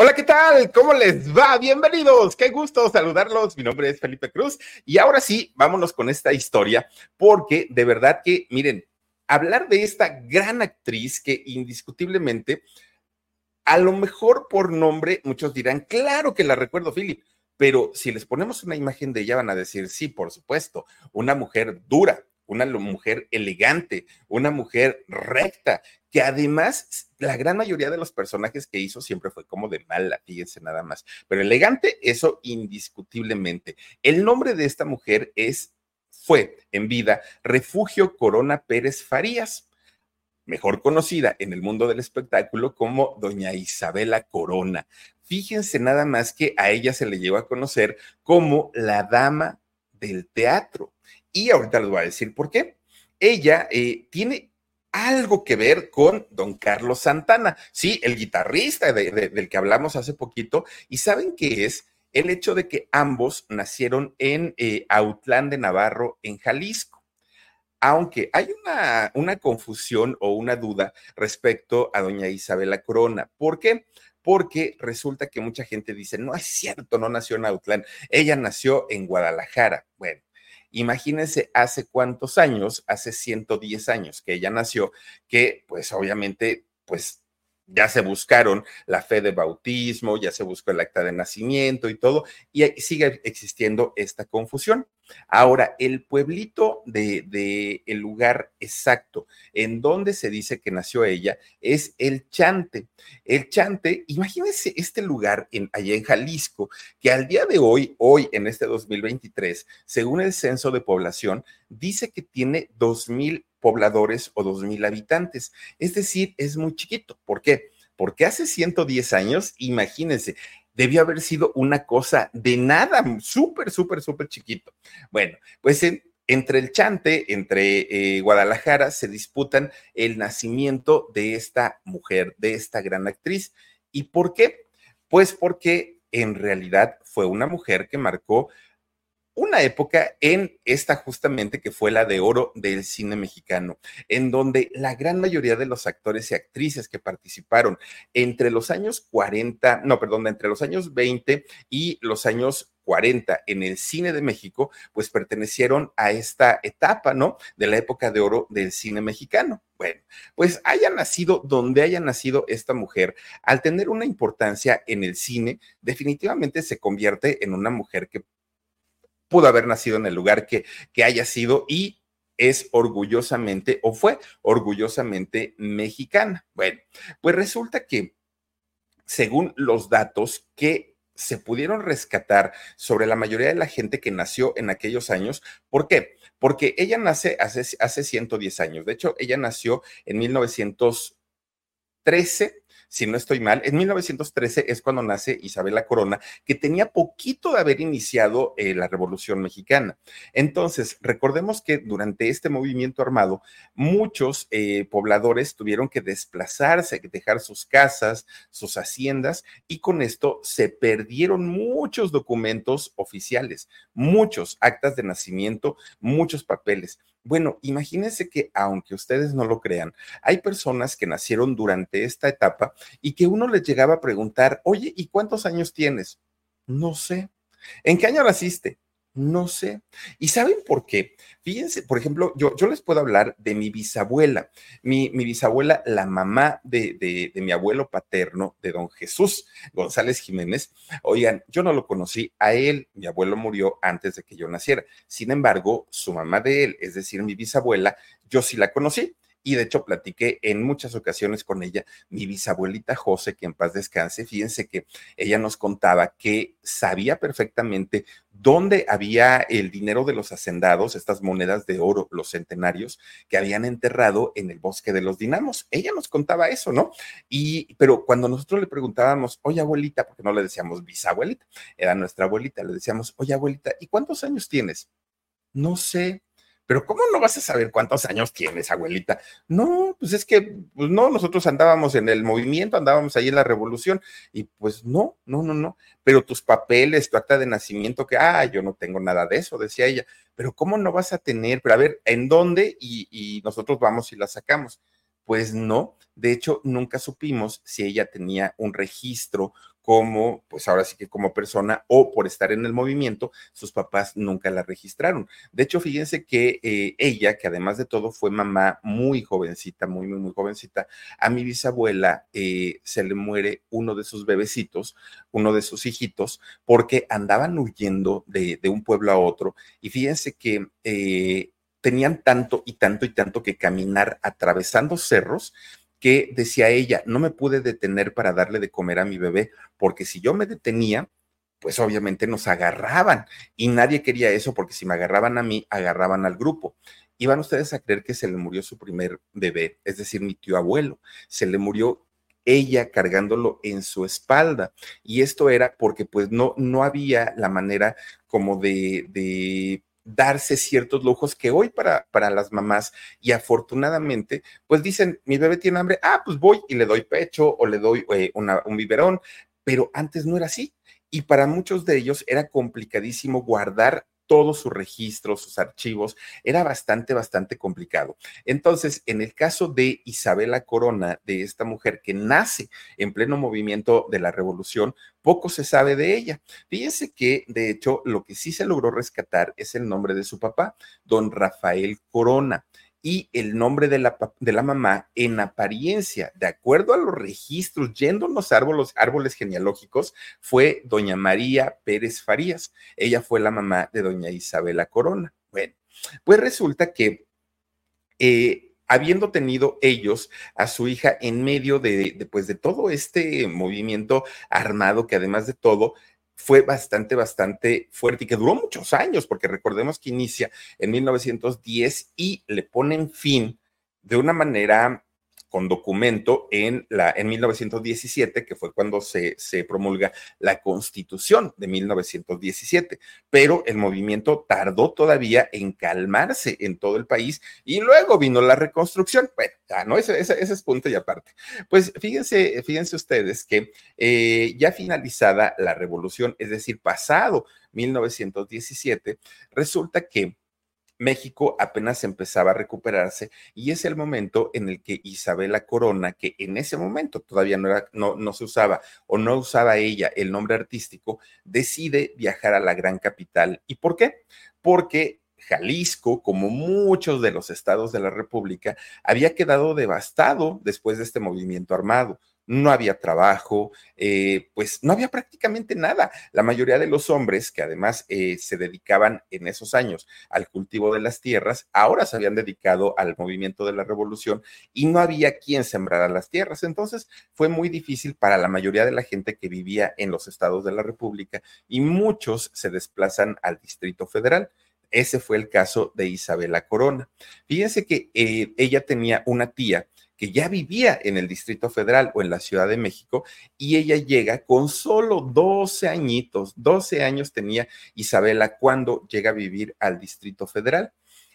Hola, ¿qué tal? ¿Cómo les va? Bienvenidos. Qué gusto saludarlos. Mi nombre es Felipe Cruz y ahora sí, vámonos con esta historia porque de verdad que, miren, hablar de esta gran actriz que indiscutiblemente, a lo mejor por nombre, muchos dirán, claro que la recuerdo, Philip, pero si les ponemos una imagen de ella van a decir, sí, por supuesto, una mujer dura, una mujer elegante, una mujer recta, que además la gran mayoría de los personajes que hizo siempre fue como de mala, fíjense nada más. Pero elegante, eso indiscutiblemente. El nombre de esta mujer es, fue en vida, Refugio Corona Pérez Farías, mejor conocida en el mundo del espectáculo como doña Isabela Corona. Fíjense nada más que a ella se le llevó a conocer como la dama del teatro y ahorita les voy a decir por qué. Ella eh, tiene algo que ver con don Carlos Santana, sí, el guitarrista del que hablamos hace poquito, y saben qué es el hecho de que ambos nacieron en eh, Autlán de Navarro, en Jalisco. Aunque hay una, una confusión o una duda respecto a doña Isabela Corona. ¿Por qué? Porque resulta que mucha gente dice, no es cierto, no nació en Autlán, ella nació en Guadalajara. Bueno, Imagínense hace cuántos años, hace 110 años que ella nació, que pues obviamente pues ya se buscaron la fe de bautismo, ya se buscó el acta de nacimiento y todo, y sigue existiendo esta confusión. Ahora, el pueblito de, el lugar exacto en donde se dice que nació ella es el Chante. El Chante, imagínense este lugar en, allá en Jalisco, que al día de hoy, hoy en este 2023, según el censo de población, dice que tiene 2.000 pobladores o 2.000 habitantes. Es decir, es muy chiquito. ¿Por qué? Porque hace 110 años, imagínense, debió haber sido una cosa de nada, súper, súper, súper chiquito. Bueno, pues entre el Chante, entre eh, Guadalajara, se disputan el nacimiento de esta mujer, de esta gran actriz. ¿Y por qué? Pues porque en realidad fue una mujer que marcó una época en esta justamente que fue la de oro del cine mexicano, en donde la gran mayoría de los actores y actrices que participaron entre los años 40, no, perdón, entre los años 20 y los años 40 en el cine de México, pues pertenecieron a esta etapa, ¿no? De la época de oro del cine mexicano. Bueno, pues haya nacido donde haya nacido esta mujer, al tener una importancia en el cine, definitivamente se convierte en una mujer que pudo haber nacido en el lugar que, que haya sido y es orgullosamente o fue orgullosamente mexicana. Bueno, pues resulta que según los datos que se pudieron rescatar sobre la mayoría de la gente que nació en aquellos años, ¿por qué? Porque ella nace hace, hace 110 años. De hecho, ella nació en 1913 si no estoy mal, en 1913 es cuando nace Isabela Corona, que tenía poquito de haber iniciado eh, la Revolución Mexicana. Entonces, recordemos que durante este movimiento armado, muchos eh, pobladores tuvieron que desplazarse, dejar sus casas, sus haciendas, y con esto se perdieron muchos documentos oficiales, muchos actas de nacimiento, muchos papeles. Bueno, imagínense que aunque ustedes no lo crean, hay personas que nacieron durante esta etapa y que uno les llegaba a preguntar, oye, ¿y cuántos años tienes? No sé. ¿En qué año naciste? No sé. ¿Y saben por qué? Fíjense, por ejemplo, yo, yo les puedo hablar de mi bisabuela. Mi, mi bisabuela, la mamá de, de, de, mi abuelo paterno, de don Jesús González Jiménez. Oigan, yo no lo conocí a él. Mi abuelo murió antes de que yo naciera. Sin embargo, su mamá de él, es decir, mi bisabuela, yo sí la conocí y de hecho platiqué en muchas ocasiones con ella, mi bisabuelita José, que en paz descanse, fíjense que ella nos contaba que sabía perfectamente dónde había el dinero de los hacendados, estas monedas de oro, los centenarios, que habían enterrado en el bosque de los dinamos. Ella nos contaba eso, ¿no? Y, pero cuando nosotros le preguntábamos, oye abuelita, porque no le decíamos bisabuelita, era nuestra abuelita, le decíamos, oye abuelita, ¿y cuántos años tienes? No sé, pero ¿cómo no vas a saber cuántos años tienes, abuelita? No, pues es que, pues no, nosotros andábamos en el movimiento, andábamos ahí en la revolución, y pues no, no, no, no. Pero tus papeles, tu acta de nacimiento, que, ah, yo no tengo nada de eso, decía ella. Pero ¿cómo no vas a tener? Pero a ver, ¿en dónde? Y, y nosotros vamos y la sacamos. Pues no, de hecho, nunca supimos si ella tenía un registro como, pues ahora sí que como persona o por estar en el movimiento, sus papás nunca la registraron. De hecho, fíjense que eh, ella, que además de todo fue mamá muy jovencita, muy, muy, muy jovencita, a mi bisabuela eh, se le muere uno de sus bebecitos, uno de sus hijitos, porque andaban huyendo de, de un pueblo a otro. Y fíjense que... Eh, tenían tanto y tanto y tanto que caminar atravesando cerros que decía ella, no me pude detener para darle de comer a mi bebé, porque si yo me detenía, pues obviamente nos agarraban y nadie quería eso porque si me agarraban a mí, agarraban al grupo. Iban ustedes a creer que se le murió su primer bebé, es decir, mi tío abuelo, se le murió ella cargándolo en su espalda. Y esto era porque pues no, no había la manera como de, de darse ciertos lujos que hoy para, para las mamás y afortunadamente, pues dicen, mi bebé tiene hambre, ah, pues voy y le doy pecho o le doy eh, un biberón, pero antes no era así. Y para muchos de ellos era complicadísimo guardar todos sus registros, sus archivos, era bastante, bastante complicado. Entonces, en el caso de Isabela Corona, de esta mujer que nace en pleno movimiento de la revolución, poco se sabe de ella. Fíjense que, de hecho, lo que sí se logró rescatar es el nombre de su papá, don Rafael Corona y el nombre de la, de la mamá en apariencia, de acuerdo a los registros, yendo a los árboles, árboles genealógicos, fue doña María Pérez Farías. Ella fue la mamá de doña Isabela Corona. Bueno, pues resulta que eh, habiendo tenido ellos a su hija en medio de, de, pues, de todo este movimiento armado que además de todo fue bastante, bastante fuerte y que duró muchos años, porque recordemos que inicia en 1910 y le ponen fin de una manera con documento en, la, en 1917, que fue cuando se, se promulga la constitución de 1917. Pero el movimiento tardó todavía en calmarse en todo el país y luego vino la reconstrucción. Bueno, ya no, ese, ese, ese es punto y aparte. Pues fíjense, fíjense ustedes que eh, ya finalizada la revolución, es decir, pasado 1917, resulta que México apenas empezaba a recuperarse y es el momento en el que Isabela Corona, que en ese momento todavía no, era, no, no se usaba o no usaba ella el nombre artístico, decide viajar a la gran capital. ¿Y por qué? Porque Jalisco, como muchos de los estados de la República, había quedado devastado después de este movimiento armado no había trabajo, eh, pues no había prácticamente nada. La mayoría de los hombres que además eh, se dedicaban en esos años al cultivo de las tierras, ahora se habían dedicado al movimiento de la revolución y no había quien sembrara las tierras. Entonces fue muy difícil para la mayoría de la gente que vivía en los estados de la República y muchos se desplazan al Distrito Federal. Ese fue el caso de Isabela Corona. Fíjense que eh, ella tenía una tía que ya vivía en el Distrito Federal o en la Ciudad de México, y ella llega con solo 12 añitos, 12 años tenía Isabela cuando llega a vivir al Distrito Federal.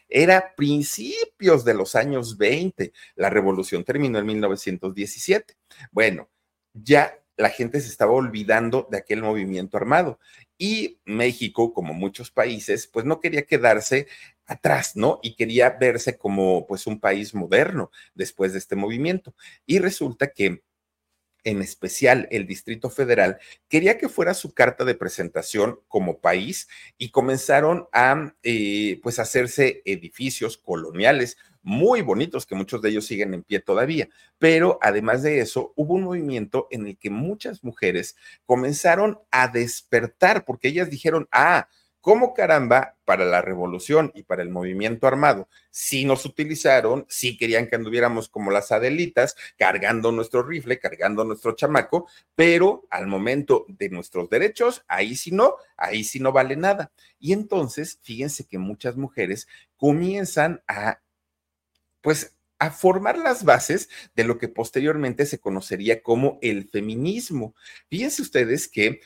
Era principios de los años 20, la revolución terminó en 1917. Bueno, ya la gente se estaba olvidando de aquel movimiento armado y México, como muchos países, pues no quería quedarse atrás, ¿no? Y quería verse como pues un país moderno después de este movimiento. Y resulta que en especial el Distrito Federal, quería que fuera su carta de presentación como país y comenzaron a eh, pues hacerse edificios coloniales muy bonitos, que muchos de ellos siguen en pie todavía. Pero además de eso, hubo un movimiento en el que muchas mujeres comenzaron a despertar porque ellas dijeron, ah, ¿Cómo caramba para la revolución y para el movimiento armado? Si nos utilizaron, si querían que anduviéramos como las adelitas, cargando nuestro rifle, cargando nuestro chamaco, pero al momento de nuestros derechos, ahí sí no, ahí sí no vale nada. Y entonces, fíjense que muchas mujeres comienzan a, pues, a formar las bases de lo que posteriormente se conocería como el feminismo. Fíjense ustedes que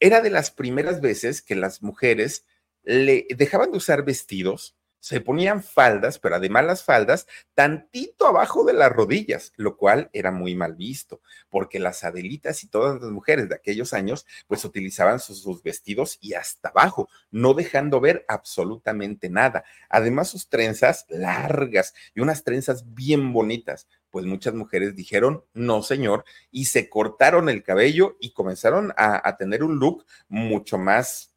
era de las primeras veces que las mujeres le dejaban de usar vestidos, se ponían faldas, pero además las faldas tantito abajo de las rodillas, lo cual era muy mal visto, porque las adelitas y todas las mujeres de aquellos años, pues utilizaban sus, vestidos y hasta abajo, no dejando ver absolutamente nada. Además, sus trenzas largas y unas trenzas bien bonitas, pues muchas mujeres dijeron, no señor, y se cortaron el cabello y comenzaron a, tener un look mucho más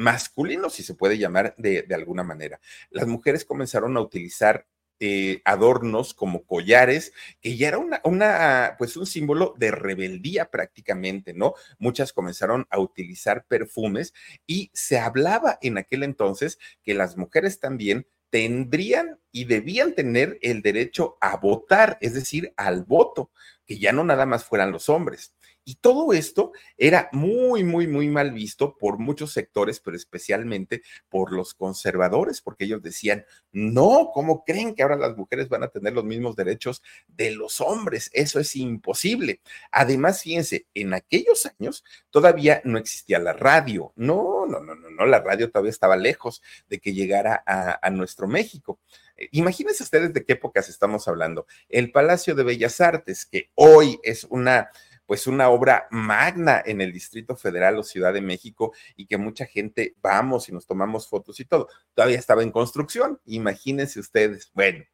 masculino, si se puede llamar de, alguna manera. Las mujeres comenzaron a utilizar eh, adornos como collares, que ya era una, una, pues un símbolo de rebeldía prácticamente, ¿no? Muchas comenzaron a utilizar perfumes y se hablaba en aquel entonces que las mujeres también tendrían y debían tener el derecho a votar, es decir, al voto, que ya no nada más fueran los hombres. Y todo esto era muy, muy, muy mal visto por muchos sectores, pero especialmente por los conservadores, porque ellos decían, no, ¿cómo creen que ahora las mujeres van a tener los mismos derechos de los hombres? Eso es imposible. Además, fíjense, en aquellos años todavía no existía la radio. No, no, no, no, no, la radio todavía estaba lejos de que llegara a, a nuestro México. Eh, imagínense ustedes de qué épocas estamos hablando. El Palacio de Bellas Artes, que hoy es una pues una obra magna en el Distrito Federal o Ciudad de México y que mucha gente vamos y nos tomamos fotos y todo. Todavía estaba en construcción, imagínense ustedes. Bueno.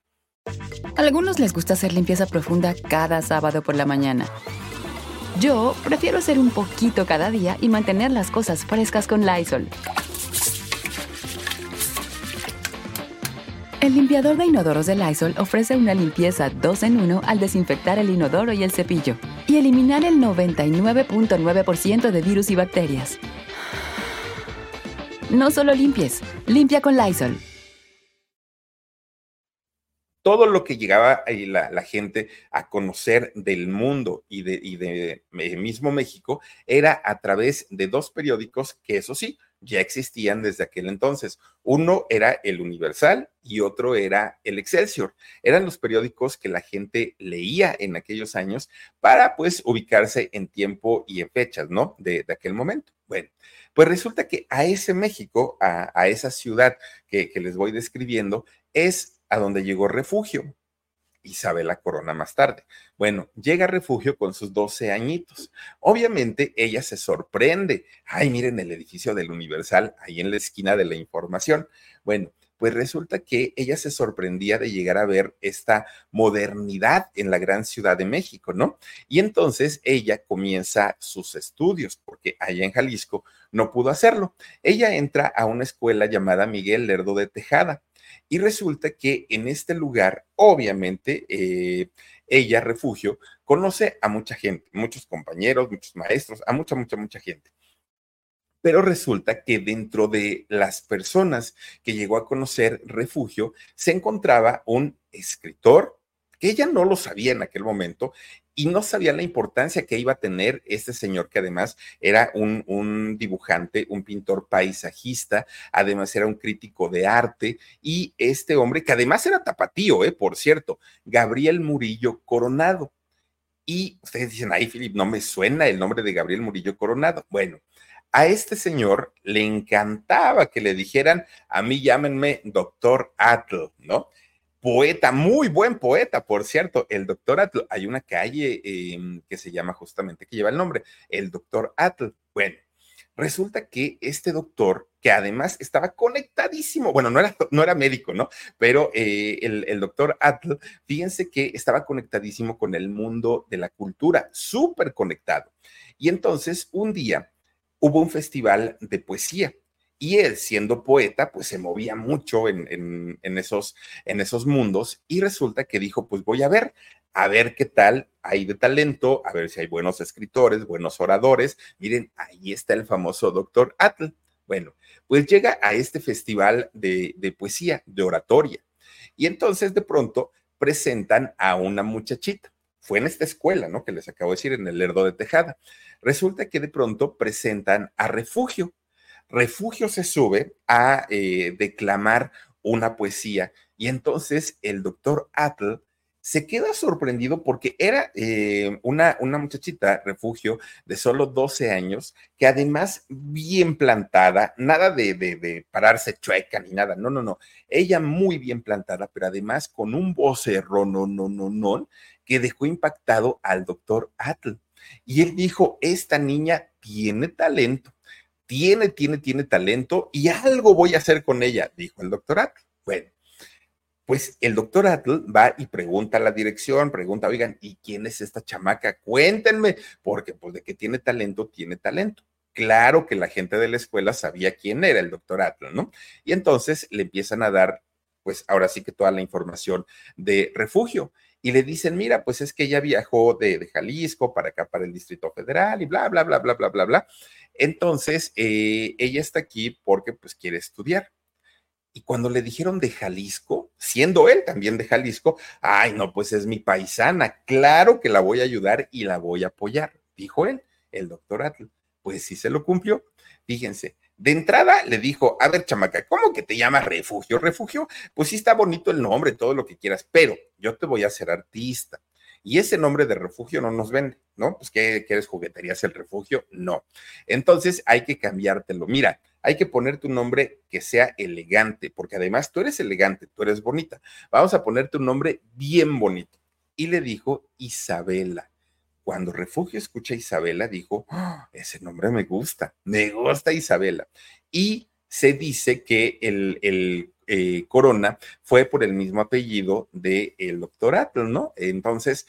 A algunos les gusta hacer limpieza profunda cada sábado por la mañana. Yo prefiero hacer un poquito cada día y mantener las cosas frescas con Lysol. El limpiador de inodoros de Lysol ofrece una limpieza 2 en 1 al desinfectar el inodoro y el cepillo y eliminar el 99.9% de virus y bacterias. No solo limpies, limpia con Lysol. Todo lo que llegaba la, la gente a conocer del mundo y de, y de eh, mismo México era a través de dos periódicos que, eso sí, ya existían desde aquel entonces. Uno era el Universal y otro era el Excelsior. Eran los periódicos que la gente leía en aquellos años para pues ubicarse en tiempo y en fechas, ¿no? De, aquel momento. Bueno, pues resulta que a ese México, a, esa ciudad que, les voy describiendo, es a donde llegó refugio. Isabela Corona más tarde. Bueno, llega a refugio con sus 12 añitos. Obviamente ella se sorprende. Ay, miren el edificio del Universal ahí en la esquina de la información. Bueno, pues resulta que ella se sorprendía de llegar a ver esta modernidad en la gran ciudad de México, ¿no? Y entonces ella comienza sus estudios, porque allá en Jalisco no pudo hacerlo. Ella entra a una escuela llamada Miguel Lerdo de Tejada. Y resulta que en este lugar, obviamente, eh, ella, refugio, conoce a mucha gente, muchos compañeros, muchos maestros, a mucha, mucha, mucha gente. Pero resulta que dentro de las personas que llegó a conocer refugio, se encontraba un escritor, que ella no lo sabía en aquel momento y no sabía la importancia que iba a tener este señor, que además era un, dibujante, un pintor paisajista, además era un crítico de arte, y este hombre, que además era tapatío, eh, por cierto, Gabriel Murillo Coronado. Y ustedes dicen, ay, Filip, no me suena el nombre de Gabriel Murillo Coronado. Bueno, a este señor le encantaba que le dijeran, a mí llámenme doctor Atl, ¿no? Poeta, muy buen poeta, por cierto, el doctor Atl. Hay una calle em, que se llama justamente, que lleva el nombre, el doctor Atl. Bueno, Resulta que este doctor, que además estaba conectadísimo, bueno, no era, no era médico, ¿no? Pero eh, el, el, doctor Atl, fíjense que estaba conectadísimo con el mundo de la cultura, súper conectado. Y entonces un día hubo un festival de poesía y él, siendo poeta, pues se movía mucho en, esos, en esos mundos y resulta que dijo, pues voy a ver, a ver qué tal hay de talento, a ver si hay buenos escritores, buenos oradores. Miren, ahí está el famoso doctor Atl. Bueno, pues llega a este festival de, de poesía, de oratoria. Y entonces de pronto presentan a una muchachita. Fue en esta escuela, ¿no? Que les acabo de decir, en el Lerdo de Tejada. Resulta que de pronto presentan a Refugio Refugio se sube a eh, declamar una poesía y entonces el doctor Atl se queda sorprendido porque era eh, una, una muchachita, refugio, de solo 12 años, que además bien plantada, nada de, de, pararse chueca ni nada, no, no, no, ella muy bien plantada, pero además con un vocerro, no, no, no, no, que dejó impactado al doctor Atl. Y él dijo, esta niña tiene talento tiene, tiene, tiene talento y algo voy a hacer con ella, dijo el doctor Atl. Bueno, pues el doctor Atl va y pregunta a la dirección, pregunta, oigan, ¿y quién es esta chamaca? Cuéntenme, porque pues de que tiene talento, tiene talento. Claro que la gente de la escuela sabía quién era el doctor Atl, ¿no? Y entonces le empiezan a dar, pues ahora sí que toda la información de refugio y le dicen, mira, pues es que ella viajó de, Jalisco para acá, para el Distrito Federal y bla, bla, bla, bla, bla, bla, bla. Entonces, eh, ella está aquí porque pues quiere estudiar. Y cuando le dijeron de Jalisco, siendo él también de Jalisco, ay, no, pues es mi paisana, claro que la voy a ayudar y la voy a apoyar, dijo él, el doctor Atl. Pues sí se lo cumplió. Fíjense, de entrada le dijo, a ver, chamaca, ¿cómo que te llamas refugio? Refugio, pues sí está bonito el nombre, todo lo que quieras, pero yo te voy a hacer artista. Y ese nombre de refugio no nos vende, ¿no? Pues ¿qué quieres jugueterías el refugio? No. Entonces hay que cambiártelo. Mira, hay que ponerte un nombre que sea elegante, porque además tú eres elegante, tú eres bonita. Vamos a ponerte un nombre bien bonito. Y le dijo Isabela. Cuando Refugio escucha a Isabela, dijo, ¡Ah! ese nombre me gusta, me gusta Isabela. Y se dice que el, el eh, Corona fue por el mismo apellido del el doctor ¿no? Entonces,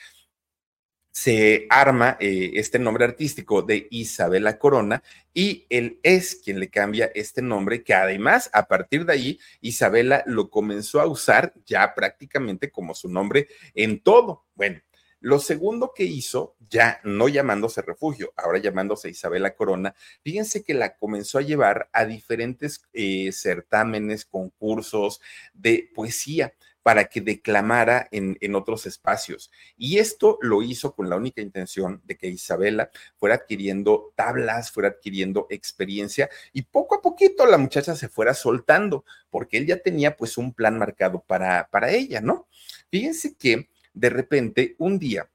se arma eh, este nombre artístico de Isabela Corona y él es quien le cambia este nombre, que además a partir de ahí Isabela lo comenzó a usar ya prácticamente como su nombre en todo. Bueno, lo segundo que hizo, ya no llamándose refugio, ahora llamándose Isabela Corona, fíjense que la comenzó a llevar a diferentes eh, certámenes, concursos de poesía para que declamara en, en, otros espacios. Y esto lo hizo con la única intención de que Isabela fuera adquiriendo tablas, fuera adquiriendo experiencia y poco a poquito la muchacha se fuera soltando, porque él ya tenía pues un plan marcado para, para ella, ¿no? Fíjense que de repente, un día,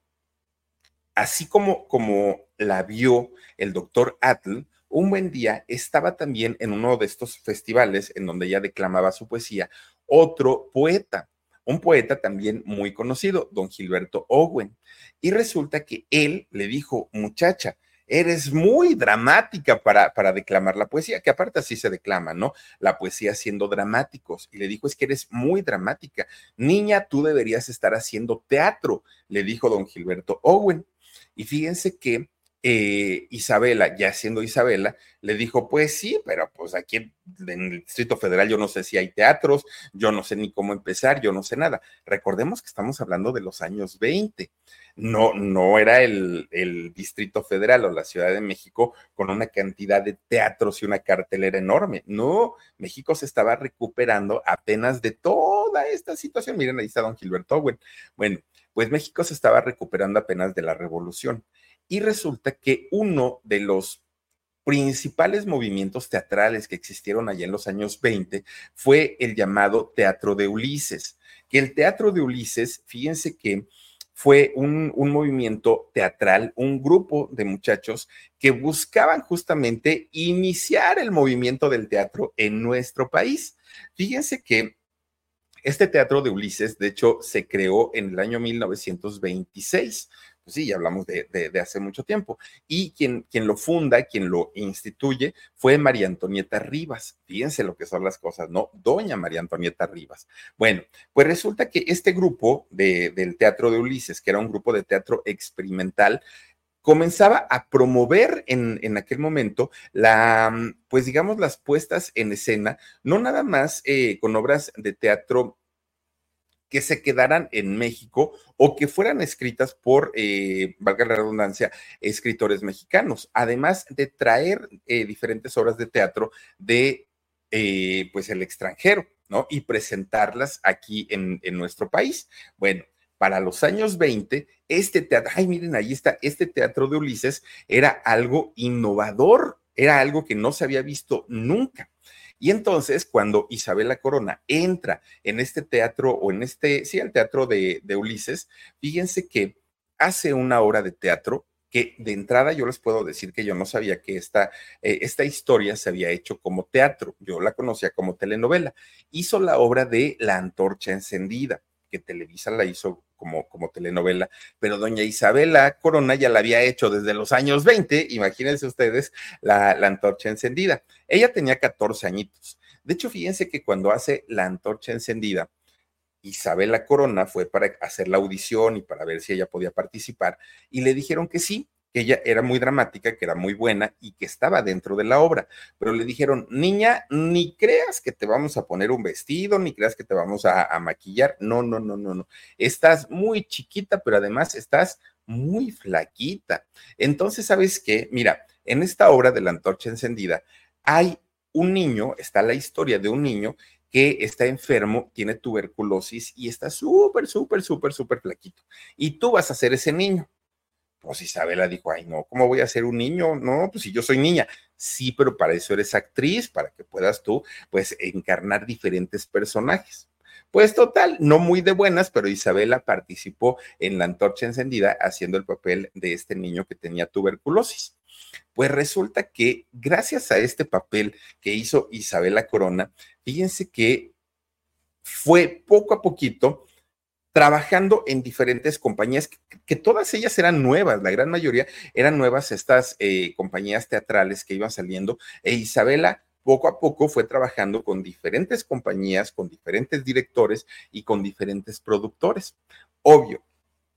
así como, como la vio el doctor Atl, un buen día estaba también en uno de estos festivales en donde ella declamaba su poesía, otro poeta, un poeta también muy conocido, don Gilberto Owen. Y resulta que él le dijo, muchacha, eres muy dramática para, para declamar la poesía, que aparte así se declama, ¿no? La poesía siendo dramáticos. Y le dijo, es que eres muy dramática. Niña, tú deberías estar haciendo teatro, le dijo don Gilberto Owen. Y fíjense que eh, Isabela, ya siendo Isabela, le dijo, pues sí, pero pues aquí en, el Distrito Federal yo no sé si hay teatros, yo no sé ni cómo empezar, yo no sé nada. Recordemos que estamos hablando de los años 20. No, no era el, Distrito Federal o la Ciudad de México con una cantidad de teatros y una cartelera enorme. No, México se estaba recuperando apenas de toda esta situación. Miren, ahí está don Gilberto Owen. Bueno, pues México se estaba recuperando apenas de la revolución y resulta que uno de los principales movimientos teatrales que existieron allá en los años 20 fue el llamado Teatro de Ulises, que el Teatro de Ulises, fíjense que fue un, un, movimiento teatral, un grupo de muchachos que buscaban justamente iniciar el movimiento del teatro en nuestro país. Fíjense que Este teatro de Ulises, de hecho, se creó en el año 1926 pues sí, ya hablamos de, hace mucho tiempo. Y quien, quien lo funda, quien lo instituye, fue María Antonieta Rivas. Fíjense lo que son las cosas, ¿no? Doña María Antonieta Rivas. Bueno, pues resulta que este grupo del Teatro de Ulises, que era un grupo de teatro experimental, comenzaba a promover en, en, aquel momento la, pues digamos, las puestas en escena, no nada más eh, con obras de teatro que se quedaran en México o que fueran escritas por, eh, valga la redundancia, escritores mexicanos, además de traer eh, diferentes obras de teatro de, eh, pues, el extranjero, ¿no? Y presentarlas aquí en, en nuestro país. Bueno, para los años 20, este teatro, ay, miren, ahí está, este teatro de Ulises era algo innovador, era algo que no se había visto nunca. Y entonces, cuando Isabela Corona entra en este teatro o en este, sí, el teatro de, Ulises, fíjense que hace una obra de teatro que de entrada yo les puedo decir que yo no sabía que esta, eh, esta historia se había hecho como teatro, yo la conocía como telenovela. Hizo la obra de La Antorcha Encendida que Televisa la hizo como, como telenovela, pero doña Isabela Corona ya la había hecho desde los años 20, imagínense ustedes la, la antorcha encendida. Ella tenía 14 añitos. De hecho, fíjense que cuando hace la antorcha encendida, Isabela Corona fue para hacer la audición y para ver si ella podía participar y le dijeron que sí, que ella era muy dramática, que era muy buena y que estaba dentro de la obra. Pero le dijeron, niña, ni creas que te vamos a poner un vestido, ni creas que te vamos a, maquillar. No, no, no, no, no. Estás muy chiquita, pero además estás muy flaquita. Entonces, ¿sabes qué? Mira, en esta obra de la antorcha encendida hay un niño, está la historia de un niño que está enfermo, tiene tuberculosis y está súper, súper, súper, súper flaquito. Y tú vas a ser ese niño. Pues Isabela dijo, ay, no, ¿cómo voy a ser un niño? No, pues si yo soy niña. Sí, pero para eso eres actriz, para que puedas tú, pues, encarnar diferentes personajes. Pues total, no muy de buenas, pero Isabela participó en la antorcha encendida haciendo el papel de este niño que tenía tuberculosis. Pues resulta que gracias a este papel que hizo Isabela Corona, fíjense que fue poco a poquito trabajando en diferentes compañías, que, todas ellas eran nuevas, la gran mayoría eran nuevas estas eh, compañías teatrales que iban saliendo, e Isabela poco a poco fue trabajando con diferentes compañías, con diferentes directores y con diferentes productores. Obvio,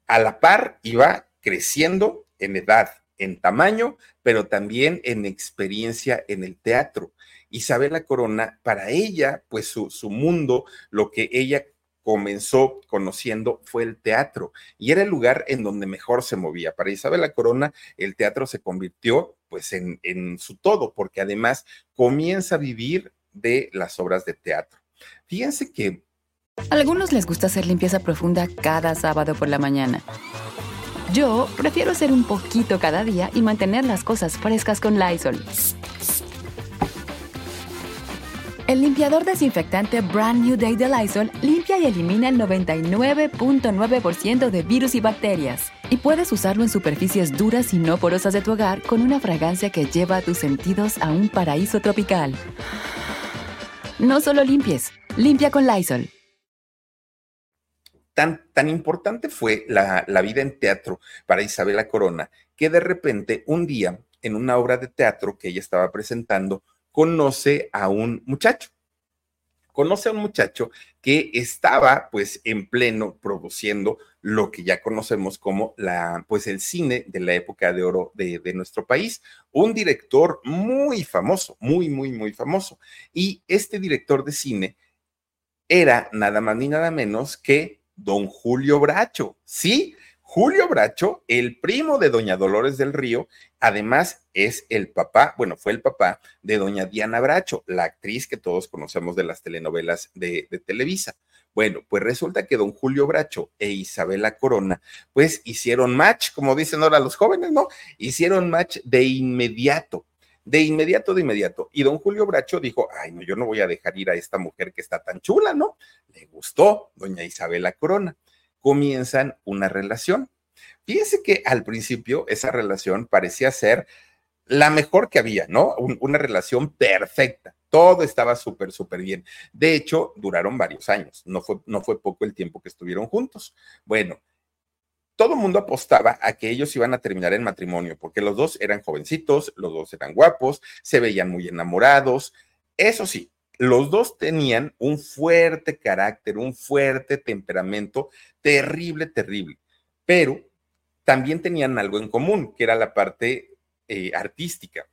a la par iba creciendo en edad, en tamaño, pero también en experiencia en el teatro. Isabela Corona, para ella, pues su, su mundo, lo que ella comenzó conociendo fue el teatro y era el lugar en donde mejor se movía. Para Isabel Corona, el teatro se convirtió pues en, en su todo, porque además comienza a vivir de las obras de teatro. Fíjense que... Algunos les gusta hacer limpieza profunda cada sábado por la mañana. Yo prefiero hacer un poquito cada día y mantener las cosas frescas con Lysol. El limpiador desinfectante Brand New Day de Lysol limpia y elimina el 99.9% de virus y bacterias. Y puedes usarlo en superficies duras y no porosas de tu hogar con una fragancia que lleva a tus sentidos a un paraíso tropical. No solo limpies, limpia con Lysol. Tan, tan importante fue la, la vida en teatro para Isabela Corona que de repente un día en una obra de teatro que ella estaba presentando, conoce a un muchacho. Conoce a un muchacho que estaba pues en pleno produciendo lo que ya conocemos como la, pues el cine de la época de oro de, de nuestro país. Un director muy famoso, muy, muy, muy famoso. Y este director de cine era nada más ni nada menos que don Julio Bracho. Sí, Julio Bracho, el primo de doña Dolores del Río, además es el papá, bueno, fue el papá de doña Diana Bracho, la actriz que todos conocemos de las telenovelas de, Televisa. Bueno, pues resulta que don Julio Bracho e Isabela Corona, pues hicieron match, como dicen ahora los jóvenes, ¿no? Hicieron match de inmediato de inmediato, de inmediato. Y don Julio Bracho dijo, ay, no, yo no voy a dejar ir a esta mujer que está tan chula, ¿no? Le gustó doña Isabela Corona comienzan una relación. Fíjense que al principio esa relación parecía ser la mejor que había, ¿no? una relación perfecta. Todo estaba súper, súper bien. De hecho, duraron varios años. No fue, no fue poco el tiempo que estuvieron juntos. Bueno, todo el mundo apostaba a que ellos iban a terminar en matrimonio, porque los dos eran jovencitos, los dos eran guapos, se veían muy enamorados. Eso sí, los dos tenían un fuerte carácter, un fuerte temperamento, terrible, terrible, pero también tenían algo en común, que era la parte eh, artística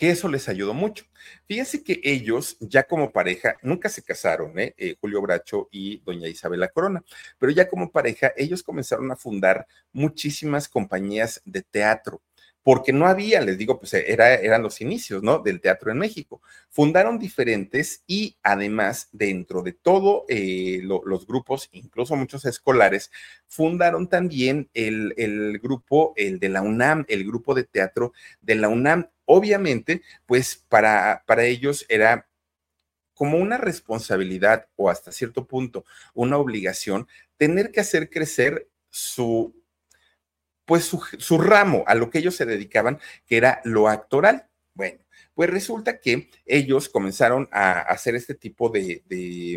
que eso les ayudó mucho. Fíjense que ellos, ya como pareja, nunca se casaron, ¿eh? ¿eh? Julio Bracho y doña Isabela Corona, pero ya como pareja, ellos comenzaron a fundar muchísimas compañías de teatro porque no había, les digo, pues era, eran los inicios, ¿no? Del teatro en México. Fundaron diferentes y además dentro de todo eh, los grupos, incluso muchos escolares, fundaron también el, el, grupo, el de la UNAM, el grupo de teatro de la UNAM. Obviamente, pues para, para ellos era como una responsabilidad o hasta cierto punto una obligación tener que hacer crecer su pues su, ramo, a lo que ellos se dedicaban, que era lo actoral. Bueno, pues resulta que ellos comenzaron a hacer este tipo de,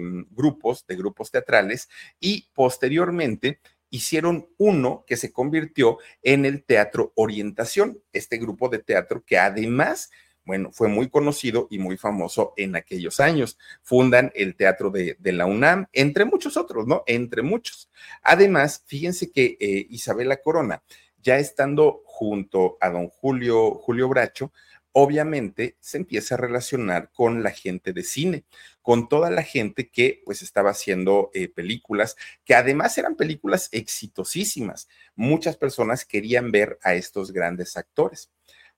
mm, grupos, de grupos teatrales, y posteriormente hicieron uno que se convirtió en el Teatro Orientación, este grupo de teatro que además bueno, fue muy conocido y muy famoso en aquellos años. Fundan el Teatro de, la UNAM, entre muchos otros, ¿no? Entre muchos. Además, fíjense que eh, Isabela Corona, ya estando junto a don Julio, Julio Bracho, obviamente se empieza a relacionar con la gente de cine, con toda la gente que pues estaba haciendo eh, películas, que además eran películas exitosísimas. Muchas personas querían ver a estos grandes actores.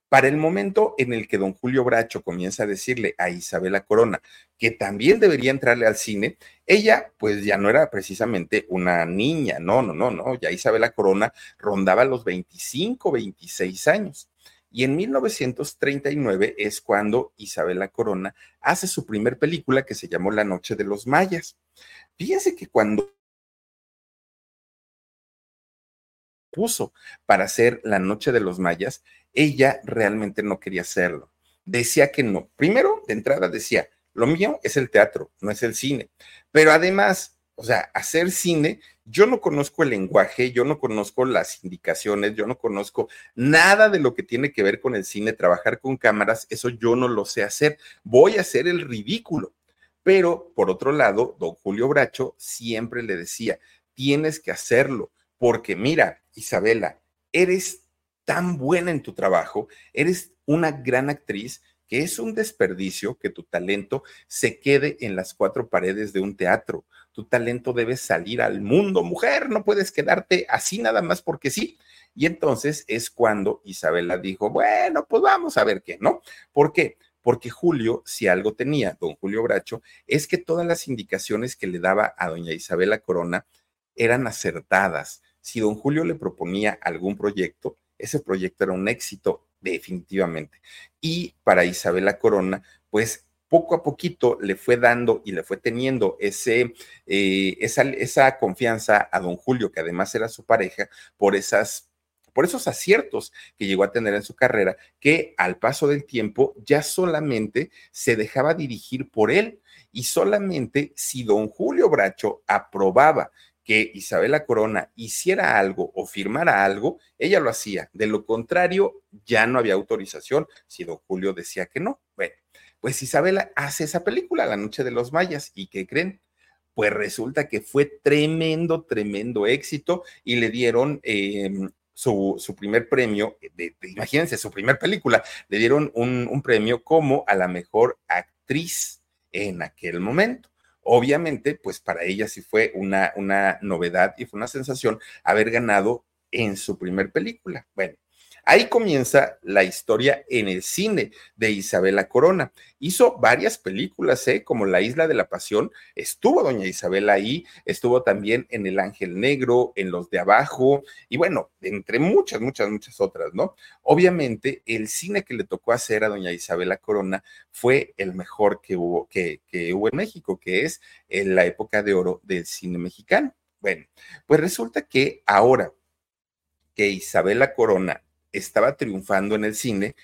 Para el momento en el que don Julio Bracho comienza a decirle a Isabela Corona que también debería entrarle al cine, ella pues ya no era precisamente una niña, no, no, no, no, ya Isabela Corona rondaba los 25, 26 años. Y en 1939 es cuando Isabela Corona hace su primer película que se llamó La Noche de los Mayas. Fíjense que cuando puso para hacer La Noche de los Mayas, ella realmente no quería hacerlo. Decía que no. Primero, de entrada decía, lo mío es el teatro, no es el cine. Pero además, o sea, hacer cine, yo no conozco el lenguaje, yo no conozco las indicaciones, yo no conozco nada de lo que tiene que ver con el cine, trabajar con cámaras, eso yo no lo sé hacer. Voy a hacer el ridículo. Pero, por otro lado, don Julio Bracho siempre le decía, tienes que hacerlo, porque mira, Isabela, eres tan buena en tu trabajo, eres una gran actriz, que es un desperdicio que tu talento se quede en las cuatro paredes de un teatro. Tu talento debe salir al mundo, mujer, no puedes quedarte así nada más porque sí. Y entonces es cuando Isabela dijo, bueno, pues vamos a ver qué, ¿no? ¿Por qué? Porque Julio, si algo tenía, don Julio Bracho, es que todas las indicaciones que le daba a doña Isabela Corona eran acertadas. Si don Julio le proponía algún proyecto, ese proyecto era un éxito definitivamente. Y para Isabela Corona, pues poco a poquito le fue dando y le fue teniendo ese, eh, esa, esa confianza a don Julio, que además era su pareja, por esas por esos aciertos que llegó a tener en su carrera, que al paso del tiempo ya solamente se dejaba dirigir por él y solamente si don Julio Bracho aprobaba que Isabela Corona hiciera algo o firmara algo, ella lo hacía. De lo contrario, ya no había autorización si don Julio decía que no. Bueno, pues Isabela hace esa película, La Noche de los Mayas, ¿y qué creen? Pues resulta que fue tremendo, tremendo éxito y le dieron em, su, su, primer premio, de, imagínense, su primer película, le dieron un, un premio como a la mejor actriz en aquel momento. Obviamente, pues para ella sí fue una, una novedad y fue una sensación haber ganado en su primer película. Bueno, Ahí comienza la historia en el cine de Isabela Corona. Hizo varias películas, ¿eh? como La Isla de la Pasión. Estuvo doña Isabela ahí, estuvo también en El Ángel Negro, en Los de Abajo, y bueno, entre muchas, muchas, muchas otras, ¿no? Obviamente, el cine que le tocó hacer a doña Isabela Corona fue el mejor que hubo, que, que hubo en México, que es en la época de oro del cine mexicano. Bueno, pues resulta que ahora que Isabela Corona estaba triunfando en el cine,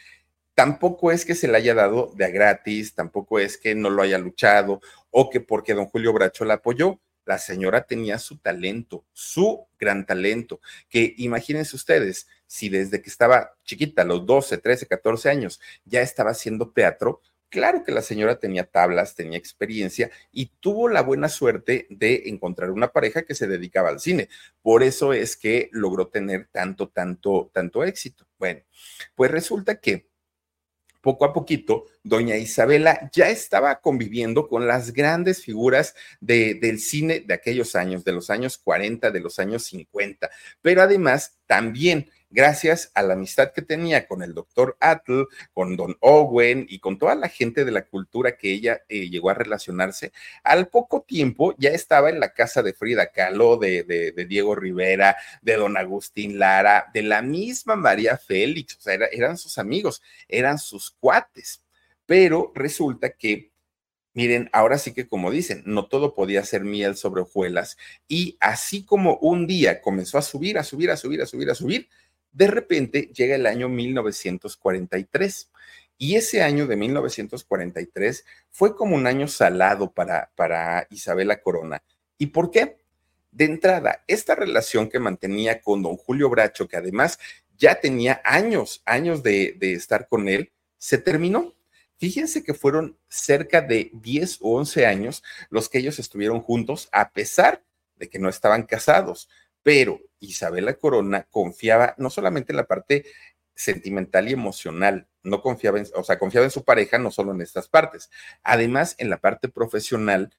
tampoco es que se le haya dado de a gratis, tampoco es que no lo haya luchado o que porque don Julio Bracho la apoyó. La señora tenía su talento, su gran talento, que imagínense ustedes, si desde que estaba chiquita, los 12, 13, 14 años, ya estaba haciendo teatro, Claro que la señora tenía tablas, tenía experiencia y tuvo la buena suerte de encontrar una pareja que se dedicaba al cine. Por eso es que logró tener tanto, tanto, tanto éxito. Bueno, pues resulta que poco a poquito, doña Isabela ya estaba conviviendo con las grandes figuras del cine de aquellos años, de los años 40, de los años 50, pero además también gracias a la amistad que tenía con el doctor Atle, con don Owen y con toda la gente de la cultura que ella eh, llegó a relacionarse, al poco tiempo ya estaba en la casa de Frida Kahlo, de, Diego Rivera, de don Agustín Lara, de la misma María Félix, o sea, eran sus amigos, eran sus cuates. Pero resulta que Miren, ahora sí que como dicen, no todo podía ser miel sobre hojuelas. Y así como un día comenzó a subir, a subir, a subir, a subir, a subir, de repente llega el año 1943 y ese año de 1943 fue como un año salado para, para Isabela Corona. ¿Y por qué? De entrada, esta relación que mantenía con don Julio Bracho, que además ya tenía años, años de, de estar con él, se terminó. Fíjense que fueron cerca de 10 o 11 años los que ellos estuvieron juntos, a pesar de que no estaban casados pero Isabela Corona confiaba no solamente en la parte sentimental y emocional, no confiaba en, o sea, confiaba en su pareja no solo en estas partes, además en la parte profesional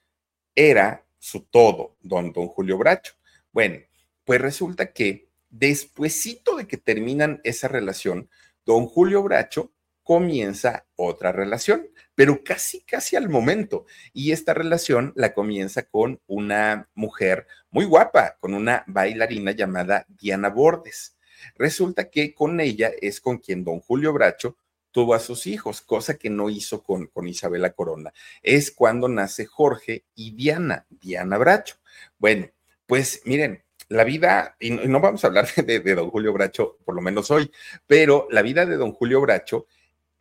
era su todo, don, don Julio Bracho. Bueno, pues resulta que despuesito de que terminan esa relación, don Julio Bracho comienza otra relación, pero casi, casi al momento. Y esta relación la comienza con una mujer muy guapa, con una bailarina llamada Diana Bordes. Resulta que con ella es con quien don Julio Bracho tuvo a sus hijos, cosa que no hizo con, con Isabela Corona. Es cuando nace Jorge y Diana, Diana Bracho. Bueno, pues miren, la vida, y no vamos a hablar de, de, don Julio Bracho, por lo menos hoy, pero la vida de don Julio Bracho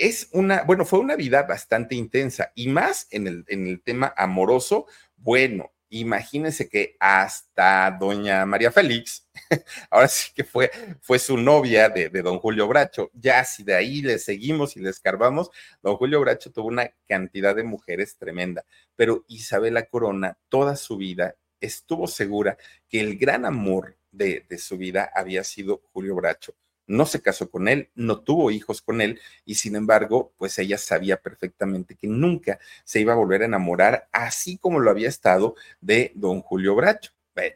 es una, bueno, fue una vida bastante intensa y más en el, en el tema amoroso. Bueno, imagínense que hasta doña María Félix, ahora sí que fue, fue su novia de, de, don Julio Bracho. Ya si de ahí le seguimos y le escarbamos, don Julio Bracho tuvo una cantidad de mujeres tremenda, pero Isabela Corona toda su vida estuvo segura que el gran amor de, de su vida había sido Julio Bracho no se casó con él, no tuvo hijos con él y sin embargo, pues ella sabía perfectamente que nunca se iba a volver a enamorar, así como lo había estado de don Julio Bracho. Bueno,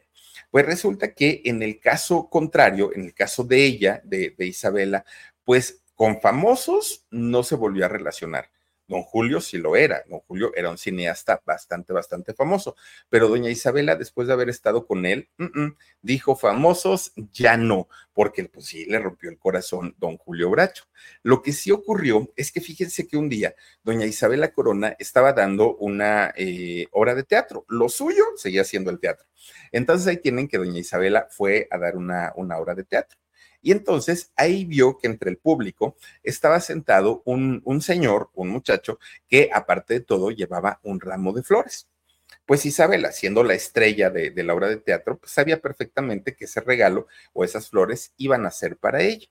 pues resulta que en el caso contrario, en el caso de ella, de, de Isabela, pues con famosos no se volvió a relacionar. Don Julio sí lo era, don Julio era un cineasta bastante, bastante famoso, pero doña Isabela, después de haber estado con él, dijo famosos, ya no, porque pues sí le rompió el corazón don Julio Bracho. Lo que sí ocurrió es que fíjense que un día doña Isabela Corona estaba dando una eh, obra de teatro, lo suyo seguía siendo el teatro. Entonces ahí tienen que doña Isabela fue a dar una, una de teatro. Y entonces ahí vio que entre el público estaba sentado un, un señor, un muchacho, que aparte de todo llevaba un ramo de flores. Pues Isabela, siendo la estrella de, la obra de teatro, pues sabía perfectamente que ese regalo o esas flores iban a ser para ella.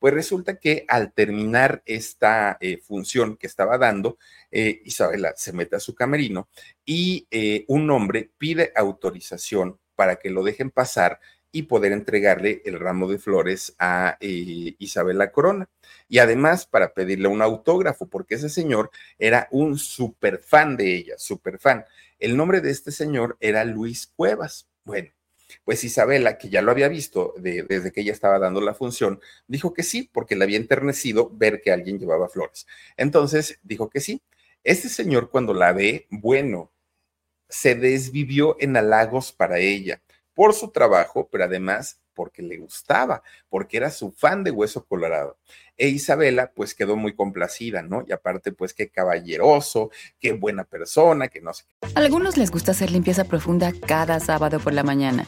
Pues resulta que al terminar esta eh, función que estaba dando, eh, Isabela se mete a su camerino y eh, un hombre pide autorización para que lo dejen pasar y poder entregarle el ramo de flores a eh, Isabela Corona. Y además para pedirle un autógrafo, porque ese señor era un súper fan de ella, súper fan. El nombre de este señor era Luis Cuevas. Bueno, pues Isabela, que ya lo había visto desde que ella estaba dando la función, dijo que sí, porque le había enternecido ver que alguien llevaba flores. Entonces dijo que sí. Este señor cuando la ve, bueno, se desvivió en halagos para ella por su trabajo, pero además porque le gustaba, porque era su fan de Hueso Colorado. E Isabela, pues quedó muy complacida, ¿no? Y aparte, pues qué caballeroso, qué buena persona, que no sé. A algunos les gusta hacer limpieza profunda cada sábado por la mañana.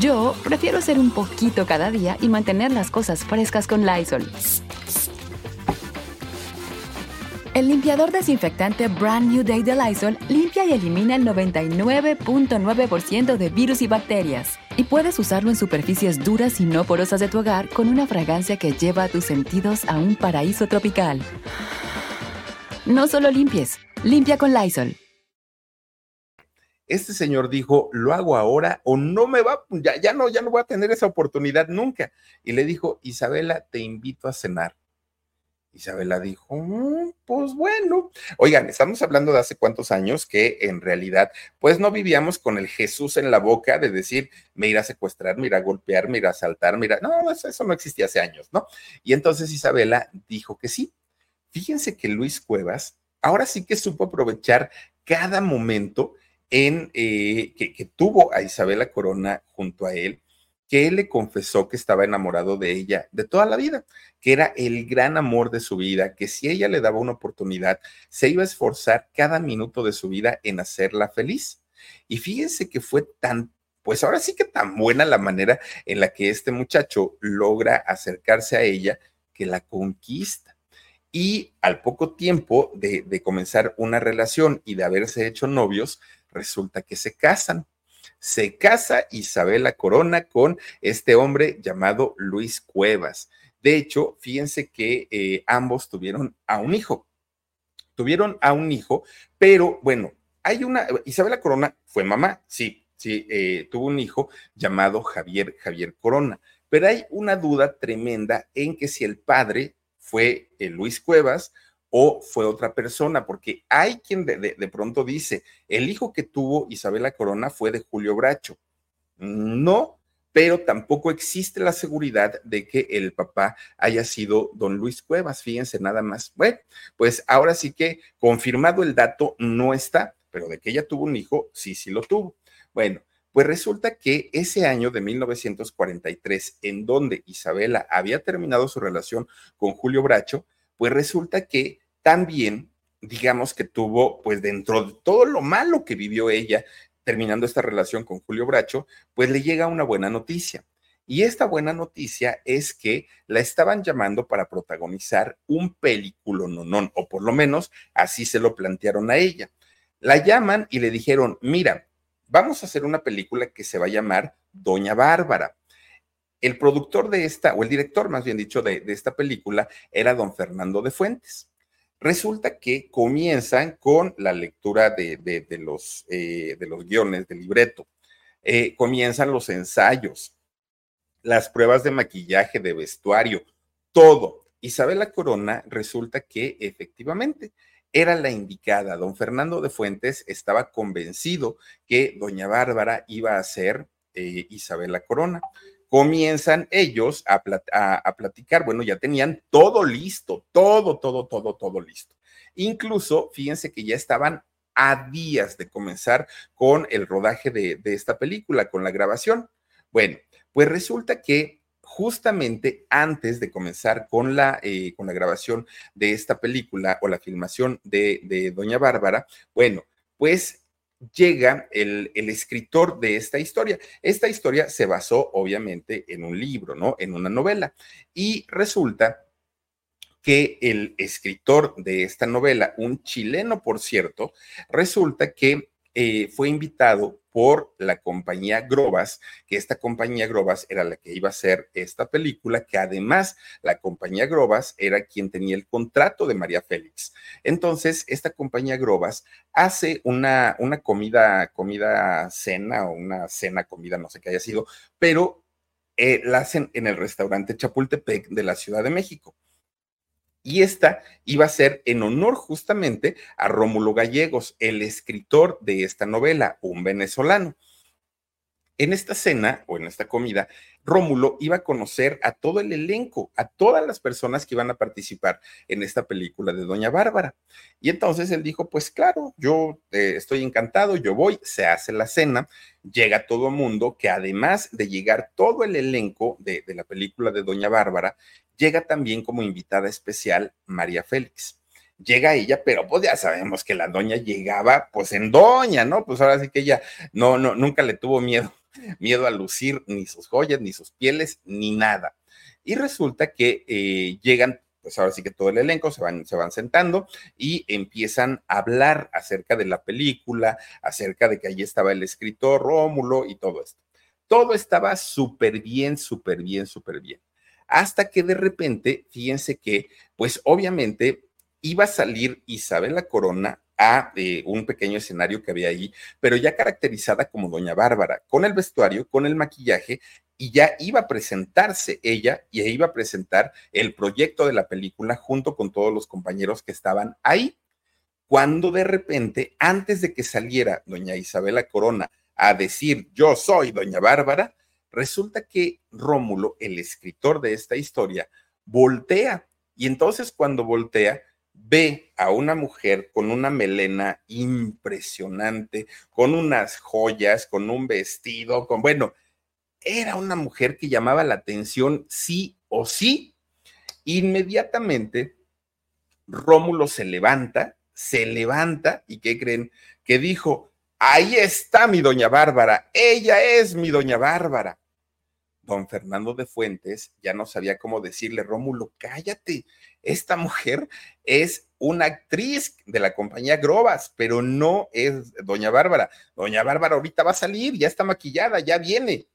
Yo prefiero hacer un poquito cada día y mantener las cosas frescas con Lysol. El limpiador desinfectante Brand New Day de Lysol limpia y elimina el 99.9% de virus y bacterias. Y puedes usarlo en superficies duras y no porosas de tu hogar con una fragancia que lleva a tus sentidos a un paraíso tropical. No solo limpies, limpia con Lysol este señor dijo, lo hago ahora o no me va, ya, ya no, ya no voy a tener esa oportunidad nunca. Y le dijo, Isabela, te invito a cenar. Isabela dijo, mm, pues bueno, oigan, estamos hablando de hace cuántos años que en realidad, pues no vivíamos con el Jesús en la boca de decir, me irá a secuestrar, me irá a golpear, me irá a saltar, mira, no, eso, eso no existía hace años, ¿no? Y entonces Isabela dijo que sí. Fíjense que Luis Cuevas ahora sí que supo aprovechar cada momento en, eh, que, tuvo a Isabela Corona junto a él, que él le confesó que estaba enamorado de ella de toda la vida, que era el gran amor de su vida, que si ella le daba una oportunidad, se iba a esforzar cada minuto de su vida en hacerla feliz. Y fíjense que fue tan, pues ahora sí que tan buena la manera en la que este muchacho logra acercarse a ella que la conquista. Y al poco tiempo de, de comenzar una relación y de haberse hecho novios, resulta que se casan. Se casa Isabela Corona con este hombre llamado Luis Cuevas. De hecho, fíjense que eh, ambos tuvieron a un hijo. Tuvieron a un hijo, pero bueno, hay una, Isabela Corona fue mamá, sí, sí, eh, tuvo un hijo llamado Javier, Javier Corona, pero hay una duda tremenda en que si el padre fue eh, Luis Cuevas o fue otra persona, porque hay quien de, pronto dice, el hijo que tuvo Isabela Corona fue de Julio Bracho. No, pero tampoco existe la seguridad de que el papá haya sido don Luis Cuevas, fíjense nada más. Bueno, pues ahora sí que confirmado el dato no está, pero de que ella tuvo un hijo, sí, sí lo tuvo. Bueno, pues resulta que ese año de 1943, en donde Isabela había terminado su relación con Julio Bracho, pues resulta que también, digamos que tuvo, pues dentro de todo lo malo que vivió ella, terminando esta relación con Julio Bracho, pues le llega una buena noticia. Y esta buena noticia es que la estaban llamando para protagonizar un película, no, no, o por lo menos así se lo plantearon a ella. La llaman y le dijeron, mira, vamos a hacer una película que se va a llamar Doña Bárbara. El productor de esta, o el director más bien dicho, de, esta película era don Fernando de Fuentes. Resulta que comienzan con la lectura de, los, eh, de guiones, del libreto. Eh, comienzan los ensayos, las pruebas de maquillaje, de vestuario, todo. Isabela Corona resulta que efectivamente era la indicada. Don Fernando de Fuentes estaba convencido que doña Bárbara iba a ser eh, Isabela Corona comienzan ellos a, platicar, bueno, ya tenían todo listo, todo, todo, todo, todo listo. Incluso, fíjense que ya estaban a días de comenzar con el rodaje de, esta película, con la grabación. Bueno, pues resulta que justamente antes de comenzar con la, eh, con la grabación de esta película o la filmación de, de Doña Bárbara, bueno, pues llega el, escritor de esta historia. Esta historia se basó obviamente en un libro, ¿no? En una novela. Y resulta que el escritor de esta novela, un chileno, por cierto, resulta que eh, fue invitado por la compañía Grobas, que esta compañía Grobas era la que iba a hacer esta película, que además la compañía Grobas era quien tenía el contrato de María Félix. Entonces, esta compañía Grobas hace una, una comida, comida cena o una cena comida, no sé qué haya sido, pero eh, la hacen en el restaurante Chapultepec de la Ciudad de México. Y esta iba a ser en honor justamente a Rómulo Gallegos, el escritor de esta novela, un venezolano. En esta cena o en esta comida, Rómulo iba a conocer a todo el elenco, a todas las personas que iban a participar en esta película de Doña Bárbara. Y entonces él dijo, pues claro, yo eh, estoy encantado, yo voy, se hace la cena, llega todo mundo, que además de llegar todo el elenco de, de la película de Doña Bárbara, llega también como invitada especial María Félix. Llega ella, pero pues ya sabemos que la doña llegaba pues en doña, ¿no? Pues ahora sí que ella no, no, nunca le tuvo miedo miedo a lucir ni sus joyas, ni sus pieles, ni nada. Y resulta que eh, llegan pues ahora sí que todo el elenco se van, se van sentando y empiezan a hablar acerca de la película, acerca de que allí estaba el escritor Rómulo y todo esto. Todo estaba súper bien, súper bien, súper bien. Hasta que de repente, fíjense que, pues obviamente iba a salir Isabela Corona a eh, un pequeño escenario que había ahí, pero ya caracterizada como Doña Bárbara, con el vestuario, con el maquillaje y ya iba a presentarse ella y iba a presentar el proyecto de la película junto con todos los compañeros que estaban ahí. Cuando de repente, antes de que saliera doña Isabela Corona a decir yo soy doña Bárbara, resulta que Rómulo, el escritor de esta historia, voltea y entonces cuando voltea ve a una mujer con una melena impresionante, con unas joyas, con un vestido, con bueno, era una mujer que llamaba la atención sí o sí. Inmediatamente, Rómulo se levanta, se levanta y ¿qué creen? Que dijo, ahí está mi doña Bárbara, ella es mi doña Bárbara. Don Fernando de Fuentes ya no sabía cómo decirle, Rómulo, cállate, esta mujer es una actriz de la compañía Grobas, pero no es doña Bárbara. Doña Bárbara ahorita va a salir, ya está maquillada, ya viene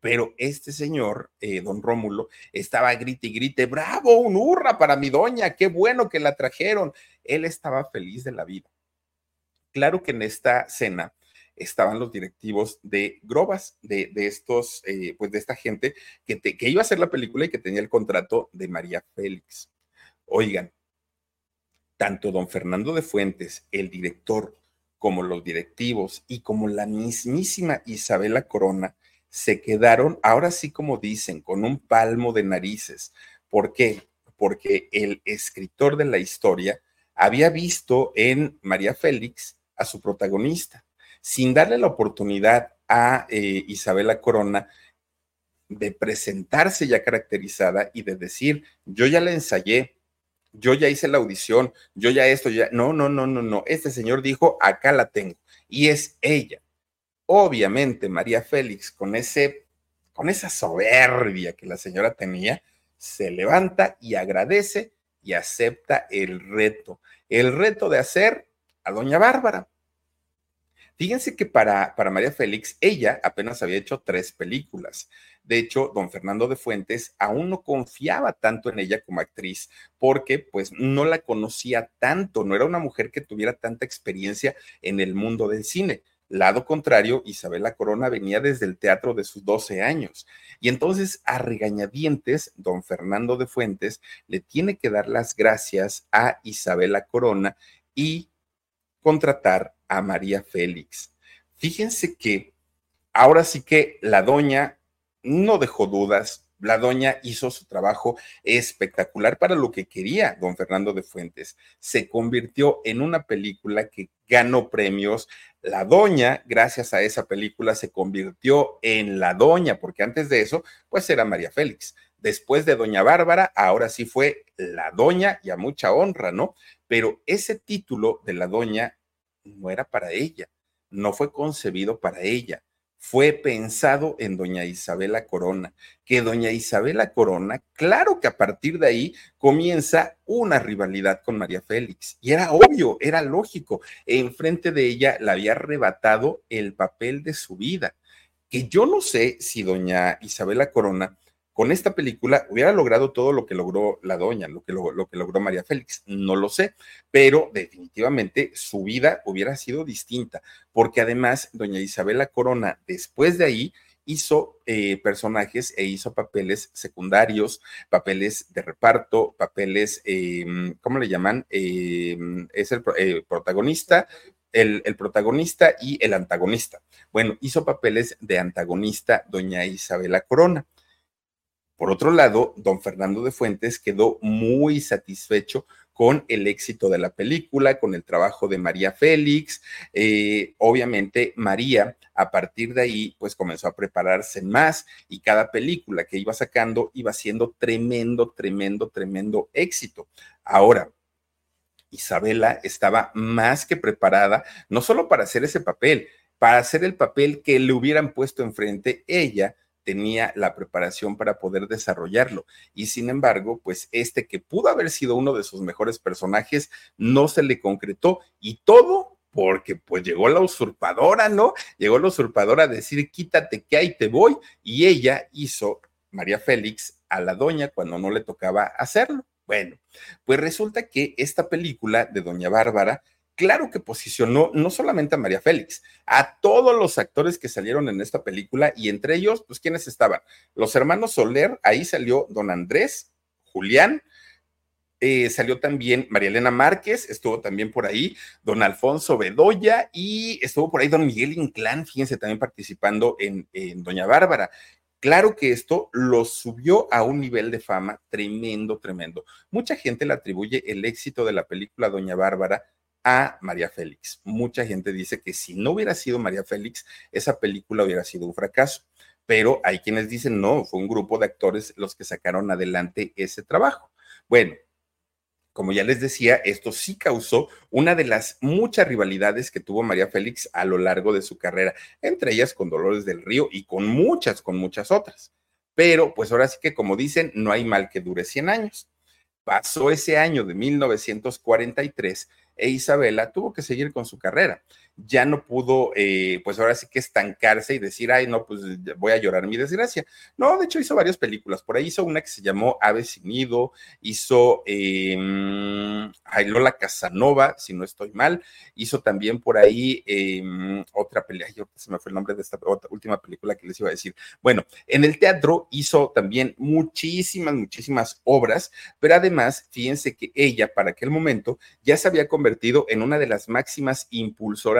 pero este señor, eh, don Rómulo, estaba grite y grite, bravo, un hurra para mi doña, qué bueno que la trajeron. Él estaba feliz de la vida. Claro que en esta cena estaban los directivos de Grobas, de, estos, eh, pues de esta gente que, que iba a hacer la película y que tenía el contrato de María Félix. Oigan, tanto don Fernando de Fuentes, el director, como los directivos y como la mismísima Isabela Corona, se quedaron, ahora sí como dicen, con un palmo de narices. ¿Por qué? Porque el escritor de la historia había visto en María Félix a su protagonista, sin darle la oportunidad a eh, Isabela Corona de presentarse ya caracterizada y de decir, yo ya la ensayé, yo ya hice la audición, yo ya esto, ya, no, no, no, no, no, este señor dijo, acá la tengo, y es ella. Obviamente, María Félix, con, ese, con esa soberbia que la señora tenía, se levanta y agradece y acepta el reto, el reto de hacer a doña Bárbara. Fíjense que para, para María Félix, ella apenas había hecho tres películas. De hecho, don Fernando de Fuentes aún no confiaba tanto en ella como actriz porque pues no la conocía tanto, no era una mujer que tuviera tanta experiencia en el mundo del cine. Lado contrario, Isabela Corona venía desde el teatro de sus 12 años. Y entonces, a regañadientes, don Fernando de Fuentes le tiene que dar las gracias a Isabela Corona y contratar a María Félix. Fíjense que ahora sí que la doña no dejó dudas, la doña hizo su trabajo espectacular para lo que quería don Fernando de Fuentes. Se convirtió en una película que ganó premios. La doña, gracias a esa película, se convirtió en la doña, porque antes de eso, pues era María Félix. Después de doña Bárbara, ahora sí fue la doña y a mucha honra, ¿no? Pero ese título de la doña no era para ella, no fue concebido para ella fue pensado en doña Isabela Corona, que doña Isabela Corona, claro que a partir de ahí comienza una rivalidad con María Félix. Y era obvio, era lógico. Enfrente de ella le había arrebatado el papel de su vida. Que yo no sé si doña Isabela Corona con esta película hubiera logrado todo lo que logró la doña, lo que, lo, que logró María Félix. No lo sé, pero definitivamente su vida hubiera sido distinta, porque además doña Isabela Corona, después de ahí, hizo eh, personajes e hizo papeles secundarios, papeles de reparto, papeles, em, ¿cómo le llaman? Em, es el eh, protagonista, el, el, protagonista y el antagonista. Bueno, hizo papeles de antagonista doña Isabela Corona. Por otro lado, don Fernando de Fuentes quedó muy satisfecho con el éxito de la película, con el trabajo de María Félix. Eh, obviamente, María, a partir de ahí, pues comenzó a prepararse más y cada película que iba sacando iba siendo tremendo, tremendo, tremendo éxito. Ahora, Isabela estaba más que preparada, no solo para hacer ese papel, para hacer el papel que le hubieran puesto enfrente, ella tenía la preparación para poder desarrollarlo. Y sin embargo, pues este que pudo haber sido uno de sus mejores personajes no se le concretó y todo porque pues llegó la usurpadora, ¿no? Llegó la usurpadora a decir, quítate que ahí te voy. Y ella hizo, María Félix, a la doña cuando no le tocaba hacerlo. Bueno, pues resulta que esta película de Doña Bárbara claro que posicionó no solamente a María Félix, a todos los actores que salieron en esta película y entre ellos, pues, ¿quiénes estaban? Los hermanos Soler, ahí salió don Andrés, Julián, eh, salió también María Elena Márquez, estuvo también por ahí don Alfonso Bedoya y estuvo por ahí don Miguel Inclán, fíjense, también participando en, en Doña Bárbara. Claro que esto lo subió a un nivel de fama tremendo, tremendo. Mucha gente le atribuye el éxito de la película Doña Bárbara a María Félix. Mucha gente dice que si no hubiera sido María Félix, esa película hubiera sido un fracaso. Pero hay quienes dicen, no, fue un grupo de actores los que sacaron adelante ese trabajo. Bueno, como ya les decía, esto sí causó una de las muchas rivalidades que tuvo María Félix a lo largo de su carrera, entre ellas con Dolores del Río y con muchas, con muchas otras. Pero pues ahora sí que como dicen, no hay mal que dure 100 años. Pasó ese año de 1943 e Isabela tuvo que seguir con su carrera ya no pudo, eh, pues ahora sí que estancarse y decir, ay, no, pues voy a llorar mi desgracia. No, de hecho hizo varias películas. Por ahí hizo una que se llamó Ave sin Nido, hizo eh, Lola Casanova, si no estoy mal, hizo también por ahí em, otra película, se me fue el nombre de esta última película que les iba a decir. Bueno, en el teatro hizo también muchísimas, muchísimas obras, pero además, fíjense que ella para aquel momento ya se había convertido en una de las máximas impulsoras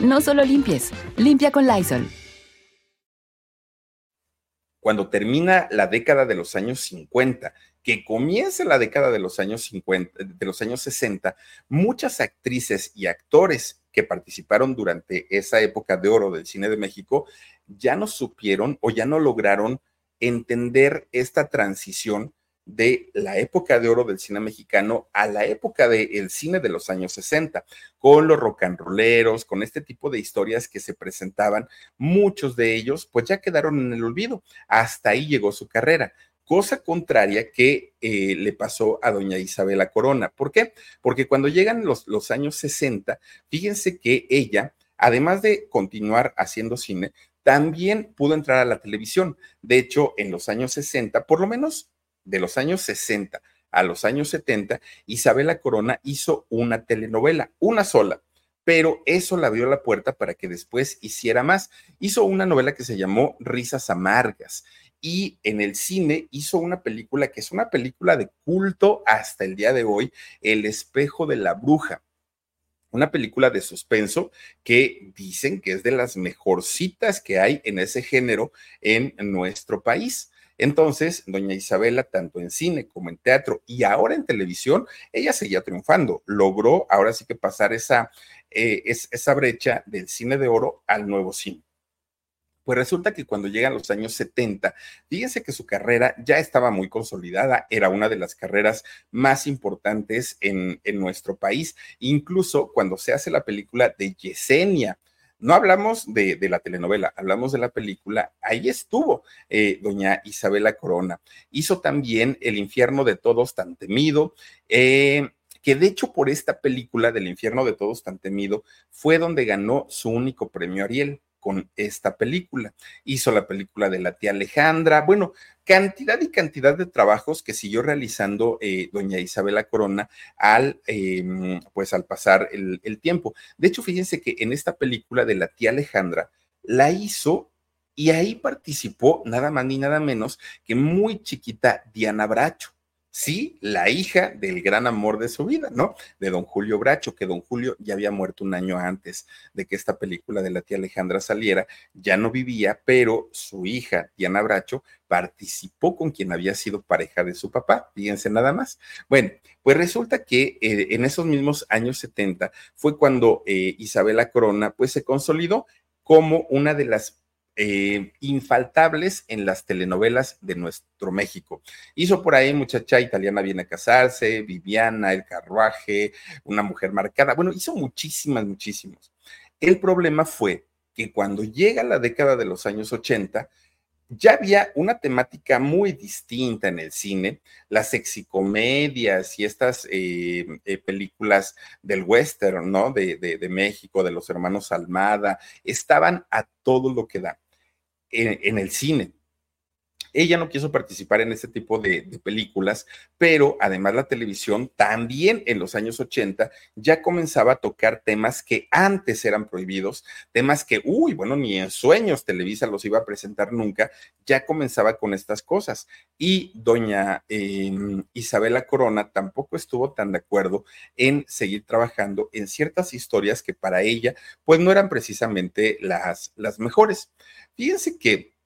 No solo limpies, limpia con Lysol. Cuando termina la década de los años 50, que comienza la década de los años 50, de los años 60, muchas actrices y actores que participaron durante esa época de oro del cine de México ya no supieron o ya no lograron entender esta transición de la época de oro del cine mexicano a la época del cine de los años 60, con los rock and rolleros, con este tipo de historias que se presentaban, muchos de ellos pues ya quedaron en el olvido. Hasta ahí llegó su carrera. Cosa contraria que eh, le pasó a doña Isabela Corona. ¿Por qué? Porque cuando llegan los, los años 60, fíjense que ella, además de continuar haciendo cine, también pudo entrar a la televisión. De hecho, en los años 60, por lo menos de los años 60 a los años 70, Isabela Corona hizo una telenovela, una sola, pero eso le abrió la puerta para que después hiciera más. Hizo una novela que se llamó Risas Amargas y en el cine hizo una película que es una película de culto hasta el día de hoy, El espejo de la bruja. Una película de suspenso que dicen que es de las mejorcitas que hay en ese género en nuestro país. Entonces, doña Isabela, tanto en cine como en teatro y ahora en televisión, ella seguía triunfando. Logró ahora sí que pasar esa, eh, esa brecha del cine de oro al nuevo cine. Pues resulta que cuando llegan los años 70, fíjense que su carrera ya estaba muy consolidada, era una de las carreras más importantes en, en nuestro país, incluso cuando se hace la película de Yesenia, no hablamos de, la telenovela, hablamos de la película. Ahí estuvo eh, doña Isabela Corona. Hizo también El infierno de todos tan temido. Eh, que de hecho por esta película del infierno de todos tan temido fue donde ganó su único premio Ariel con esta película. Hizo la película de la tía Alejandra, bueno, cantidad y cantidad de trabajos que siguió realizando eh, doña Isabela Corona al, em, pues al pasar el, el tiempo. De hecho, fíjense que en esta película de la tía Alejandra la hizo y ahí participó nada más ni nada menos que muy chiquita Diana Bracho. Sí, la hija del gran amor de su vida, ¿no? De don Julio Bracho, que don Julio ya había muerto un año antes de que esta película de la tía Alejandra saliera, ya no vivía, pero su hija, Diana Bracho, participó con quien había sido pareja de su papá, fíjense nada más. Bueno, pues resulta que eh, en esos mismos años 70 fue cuando eh, Isabela Corona pues se consolidó como una de las eh, infaltables en las telenovelas de nuestro México. Hizo por ahí Muchacha Italiana viene a casarse, Viviana, El Carruaje, Una mujer marcada. Bueno, hizo muchísimas, muchísimos. El problema fue que cuando llega la década de los años 80, ya había una temática muy distinta en el cine, las sexicomedias y estas eh, eh, películas del western, ¿no? De, de, México, de los hermanos Almada, estaban a todo lo que da en, el cine. Ella no quiso participar en este tipo de, películas, pero además la televisión también en los años 80 ya comenzaba a tocar temas que antes eran prohibidos, temas que, uy, bueno, ni en sueños Televisa los iba a presentar nunca, ya comenzaba con estas cosas. Y doña em, Isabela Corona tampoco estuvo tan de acuerdo en seguir trabajando en ciertas historias que para ella, pues no eran precisamente las, las mejores. Fíjense que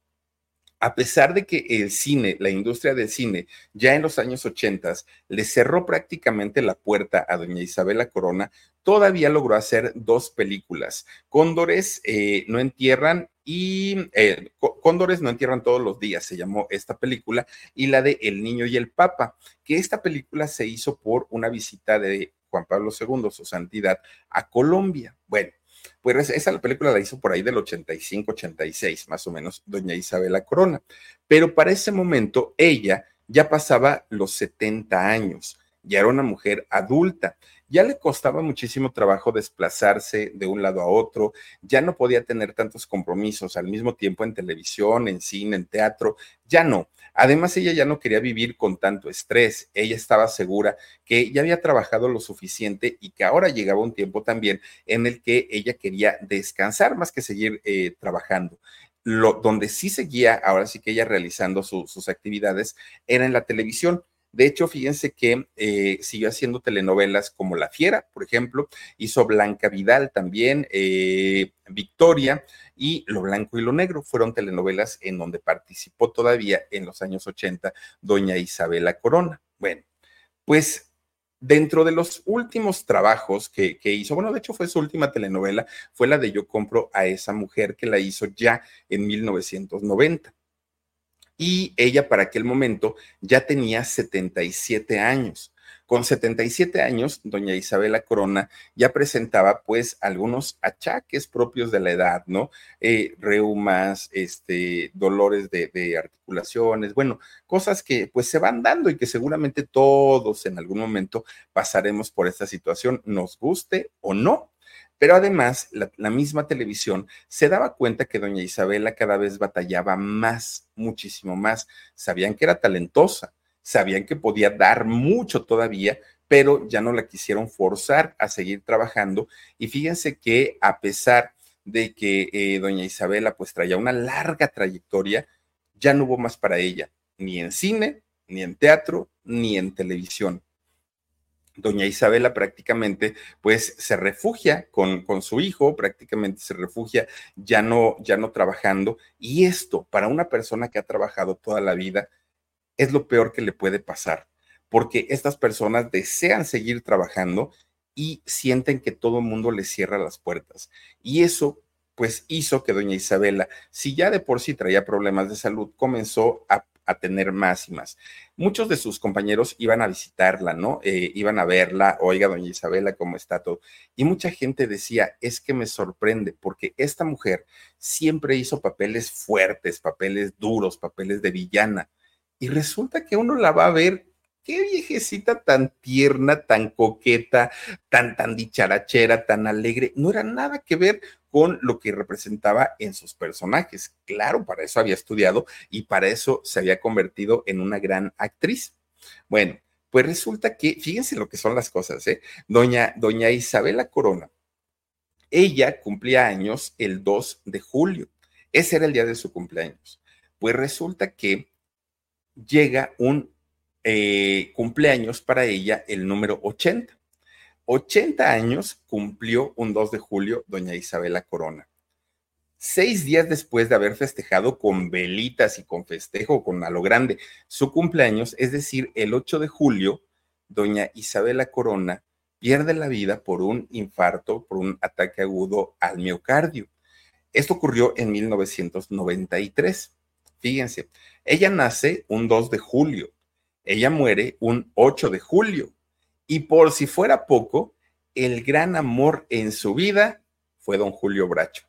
a pesar de que el cine, la industria del cine, ya en los años 80 le cerró prácticamente la puerta a doña Isabela Corona, todavía logró hacer dos películas. Cóndores eh, no entierran y eh, Cóndores no entierran todos los días, se llamó esta película, y la de El Niño y el Papa, que esta película se hizo por una visita de Juan Pablo II, su santidad, a Colombia. Bueno, pues esa película la hizo por ahí del 85, 86, más o menos, doña Isabela Corona. Pero para ese momento ella ya pasaba los 70 años, ya era una mujer adulta, ya le costaba muchísimo trabajo desplazarse de un lado a otro, ya no podía tener tantos compromisos al mismo tiempo en televisión, en cine, en teatro, ya no. Además, ella ya no quería vivir con tanto estrés, ella estaba segura que ya había trabajado lo suficiente y que ahora llegaba un tiempo también en el que ella quería descansar más que seguir eh, trabajando. Lo, donde sí seguía, ahora sí que ella realizando sus actividades, era en la televisión de hecho, fíjense que eh, siguió haciendo telenovelas como La Fiera, por ejemplo, hizo Blanca Vidal también, eh, Victoria y Lo Blanco y lo Negro. Fueron telenovelas en donde participó todavía en los años 80 doña Isabela Corona. Bueno, pues dentro de los últimos trabajos que, que, hizo, bueno, de hecho fue su última telenovela, fue la de Yo compro a esa mujer que la hizo ya en 1990 y ella para aquel momento ya tenía 77 años. Con 77 años, doña Isabela Corona ya presentaba pues algunos achaques propios de la edad, ¿no? Eh, reumas, este, dolores de, de, articulaciones, bueno, cosas que pues se van dando y que seguramente todos en algún momento pasaremos por esta situación, nos guste o no. Pero además, la, misma televisión se daba cuenta que doña Isabela cada vez batallaba más, muchísimo más. Sabían que era talentosa, sabían que podía dar mucho todavía, pero ya no la quisieron forzar a seguir trabajando. Y fíjense que a pesar de que eh, doña Isabela pues traía una larga trayectoria, ya no hubo más para ella, ni en cine, ni en teatro, ni en televisión doña Isabela prácticamente pues se refugia con, con, su hijo, prácticamente se refugia ya no, ya no trabajando. Y esto para una persona que ha trabajado toda la vida es lo peor que le puede pasar, porque estas personas desean seguir trabajando y sienten que todo el mundo les cierra las puertas. Y eso pues hizo que doña Isabela, si ya de por sí traía problemas de salud, comenzó a a tener más y más. Muchos de sus compañeros iban a visitarla, ¿no? Eh, iban a verla, oiga, doña Isabela, ¿cómo está todo? Y mucha gente decía, es que me sorprende, porque esta mujer siempre hizo papeles fuertes, papeles duros, papeles de villana. Y resulta que uno la va a ver qué viejecita tan tierna, tan coqueta, tan, tan dicharachera, tan alegre. No era nada que ver con lo que representaba en sus personajes. Claro, para eso había estudiado y para eso se había convertido en una gran actriz. Bueno, pues resulta que, fíjense lo que son las cosas, ¿eh? Doña, doña Isabela Corona, ella cumplía años el 2 de julio. Ese era el día de su cumpleaños. Pues resulta que llega un eh, cumpleaños para ella el número 80. 80 años cumplió un 2 de julio doña Isabela Corona. Seis días después de haber festejado con velitas y con festejo, con a lo grande, su cumpleaños, es decir, el 8 de julio, doña Isabela Corona pierde la vida por un infarto, por un ataque agudo al miocardio. Esto ocurrió en 1993. Fíjense, ella nace un 2 de julio, ella muere un 8 de julio. Y por si fuera poco, el gran amor en su vida fue don Julio Bracho.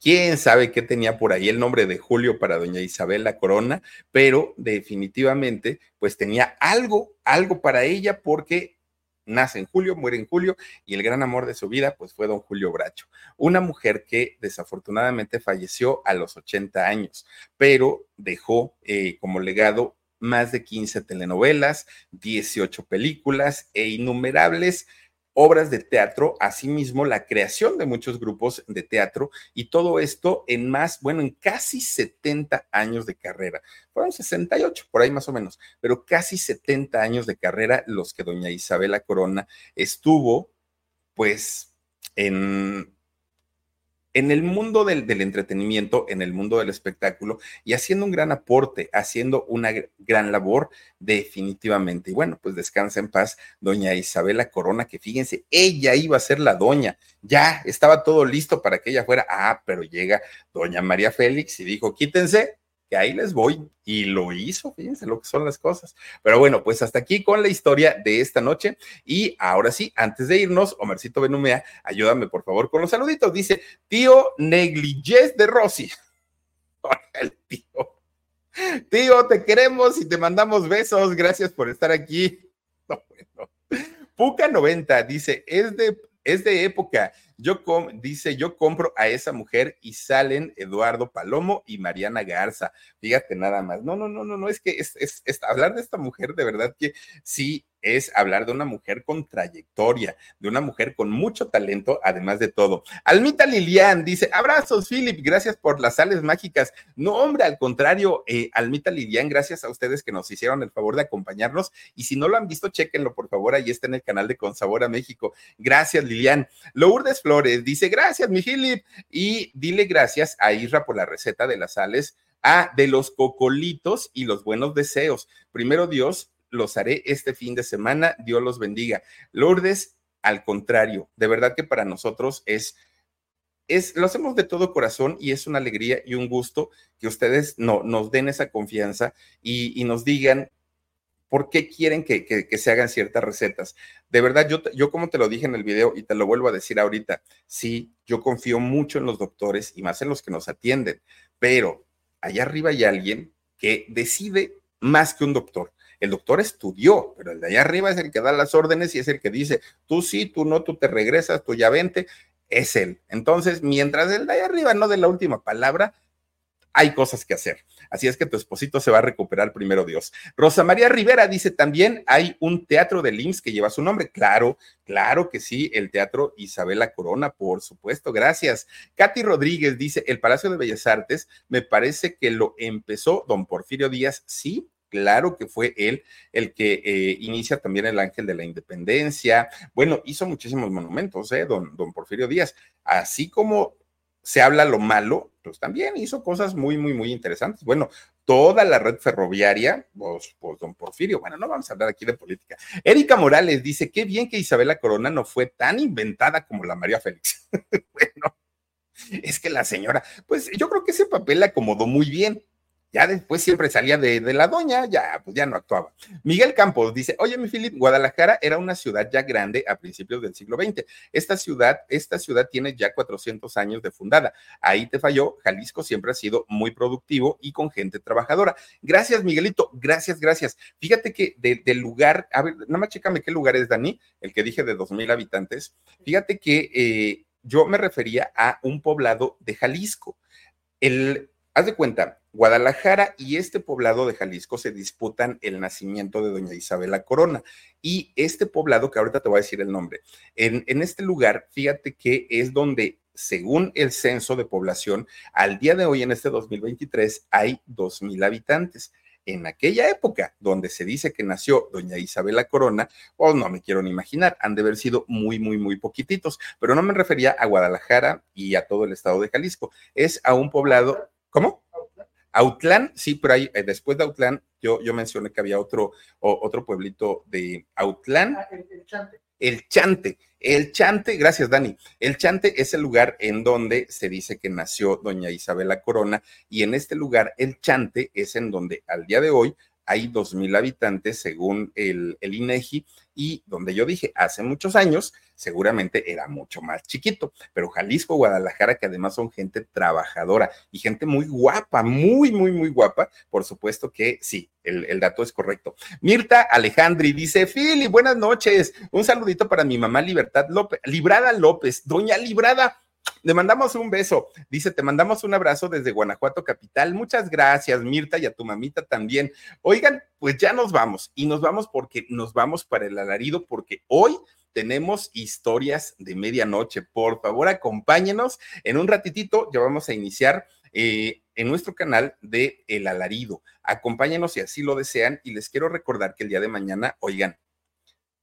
Quién sabe qué tenía por ahí el nombre de Julio para doña Isabela Corona, pero definitivamente pues tenía algo, algo para ella porque nace en julio, muere en julio y el gran amor de su vida pues fue don Julio Bracho, una mujer que desafortunadamente falleció a los 80 años, pero dejó eh, como legado más de 15 telenovelas, 18 películas e innumerables obras de teatro, asimismo la creación de muchos grupos de teatro y todo esto en más, bueno, en casi 70 años de carrera. Fueron 68, por ahí más o menos, pero casi 70 años de carrera los que doña Isabela Corona estuvo pues en en el mundo del, entretenimiento, en el mundo del espectáculo y haciendo un gran aporte, haciendo una gran labor definitivamente. Y bueno, pues descansa en paz doña Isabela Corona, que fíjense, ella iba a ser la doña, ya estaba todo listo para que ella fuera, ah, pero llega doña María Félix y dijo, quítense, que ahí les voy. Y lo hizo, fíjense lo que son las cosas. Pero bueno, pues hasta aquí con la historia de esta noche. Y ahora sí, antes de irnos, Omercito Benumea, ayúdame por favor con los saluditos. Dice, tío negligés de Rosy. El tío. Tío, te queremos y te mandamos besos. Gracias por estar aquí. Puca 90 dice, es de, es de época. Yo dice, yo compro a esa mujer y salen Eduardo Palomo y Mariana Garza. Fíjate nada más. No, no, no, no, no, es que es, es hablar de esta mujer de verdad que sí es hablar de una mujer con trayectoria, de una mujer con mucho talento, además de todo. Almita Lilian dice, abrazos, Philip, gracias por las sales mágicas. No, hombre, al contrario, eh, Almita Lilian, gracias a ustedes que nos hicieron el favor de acompañarnos. Y si no lo han visto, chéquenlo, por favor, ahí está en el canal de Consabor a México. Gracias, Lilian. Lourdes Flores dice, gracias, mi Philip. Y dile gracias a Isra por la receta de las sales. Ah, de los cocolitos y los buenos deseos. Primero Dios, los haré este fin de semana. Dios los bendiga. Lourdes, al contrario, de verdad que para nosotros es, es, lo hacemos de todo corazón y es una alegría y un gusto que ustedes no, nos den esa confianza y, nos digan por qué quieren que, que, se hagan ciertas recetas. De verdad, yo, yo como te lo dije en el video y te lo vuelvo a decir ahorita, sí, yo confío mucho en los doctores y más en los que nos atienden, pero allá arriba hay alguien que decide más que un doctor el doctor estudió, pero el de allá arriba es el que da las órdenes y es el que dice, tú sí, tú no, tú te regresas, tú ya vente, es él. Entonces, mientras el de allá arriba no dé la última palabra, hay cosas que hacer. Así es que tu esposito se va a recuperar primero Dios. Rosa María Rivera dice también hay un teatro de IMSS que lleva su nombre. Claro, claro que sí, el Teatro Isabela Corona, por supuesto, gracias. Katy Rodríguez dice, el Palacio de Bellas Artes, me parece que lo empezó don Porfirio Díaz, sí, Claro que fue él el que eh, inicia también el Ángel de la Independencia. Bueno, hizo muchísimos monumentos, ¿eh? Don, don Porfirio Díaz. Así como se habla lo malo, pues también hizo cosas muy, muy, muy interesantes. Bueno, toda la red ferroviaria, pues, pues, don Porfirio, bueno, no vamos a hablar aquí de política. Erika Morales dice, qué bien que Isabela Corona no fue tan inventada como la María Félix. bueno, es que la señora, pues yo creo que ese papel la acomodó muy bien. Ya después siempre salía de, la doña, ya, pues ya no actuaba. Miguel Campos dice, oye, mi Filip, Guadalajara era una ciudad ya grande a principios del siglo XX. Esta ciudad, esta ciudad tiene ya 400 años de fundada. Ahí te falló, Jalisco siempre ha sido muy productivo y con gente trabajadora. Gracias, Miguelito, gracias, gracias. Fíjate que del lugar, a ver, nada más chécame qué lugar es, Dani, el que dije de 2.000 habitantes. Fíjate que eh, yo me refería a un poblado de Jalisco. El, haz de cuenta, Guadalajara y este poblado de Jalisco se disputan el nacimiento de doña Isabela Corona. Y este poblado, que ahorita te voy a decir el nombre, en, en este lugar, fíjate que es donde, según el censo de población, al día de hoy, en este 2023, hay dos mil habitantes. en aquella época donde se dice que nació doña Isabela Corona, oh, no me quiero ni imaginar, han de haber sido muy, muy, muy poquititos, pero no me refería a Guadalajara y a todo el estado de Jalisco, es a un poblado, ¿cómo? Autlán, sí, pero ahí, eh, después de Autlán, yo, yo mencioné que había otro, otro pueblito de Autlán. Ah, el, Chante. El Chante. El Chante, gracias Dani. El Chante es el lugar en donde se dice que nació doña Isabela Corona y en este lugar, el Chante, es en donde al día de hoy hay dos mil habitantes según el, el INEGI y donde yo dije hace muchos años, seguramente era mucho más chiquito, pero Jalisco, Guadalajara, que además son gente trabajadora y gente muy guapa, muy, muy, muy guapa, por supuesto que sí, el, el dato es correcto. Mirta Alejandri dice, Fili, buenas noches, un saludito para mi mamá Libertad López, Librada López, doña Librada, le mandamos un beso. Dice, te mandamos un abrazo desde Guanajuato Capital. Muchas gracias, Mirta, y a tu mamita también. Oigan, pues ya nos vamos y nos vamos porque nos vamos para el alarido porque hoy tenemos historias de medianoche. Por favor, acompáñenos. En un ratitito ya vamos a iniciar eh, en nuestro canal de El Alarido. Acompáñenos si así lo desean y les quiero recordar que el día de mañana, oigan,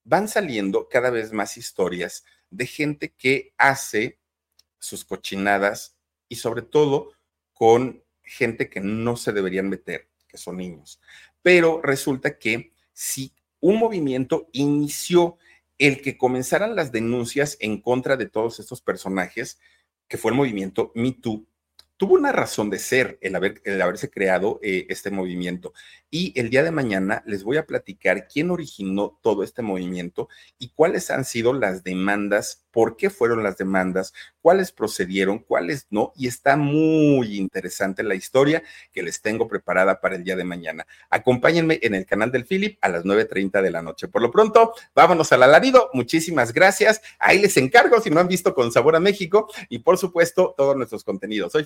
van saliendo cada vez más historias de gente que hace sus cochinadas y sobre todo con gente que no se deberían meter, que son niños. Pero resulta que si un movimiento inició el que comenzaran las denuncias en contra de todos estos personajes, que fue el movimiento Me Too, tuvo una razón de ser el, haber, el haberse creado eh, este movimiento. Y el día de mañana les voy a platicar quién originó todo este movimiento y cuáles han sido las demandas, por qué fueron las demandas, cuáles procedieron, cuáles no. Y está muy interesante la historia que les tengo preparada para el día de mañana. Acompáñenme en el canal del Philip a las 9.30 de la noche. Por lo pronto, vámonos al alarido. Muchísimas gracias. Ahí les encargo si no han visto con sabor a México y por supuesto todos nuestros contenidos. Soy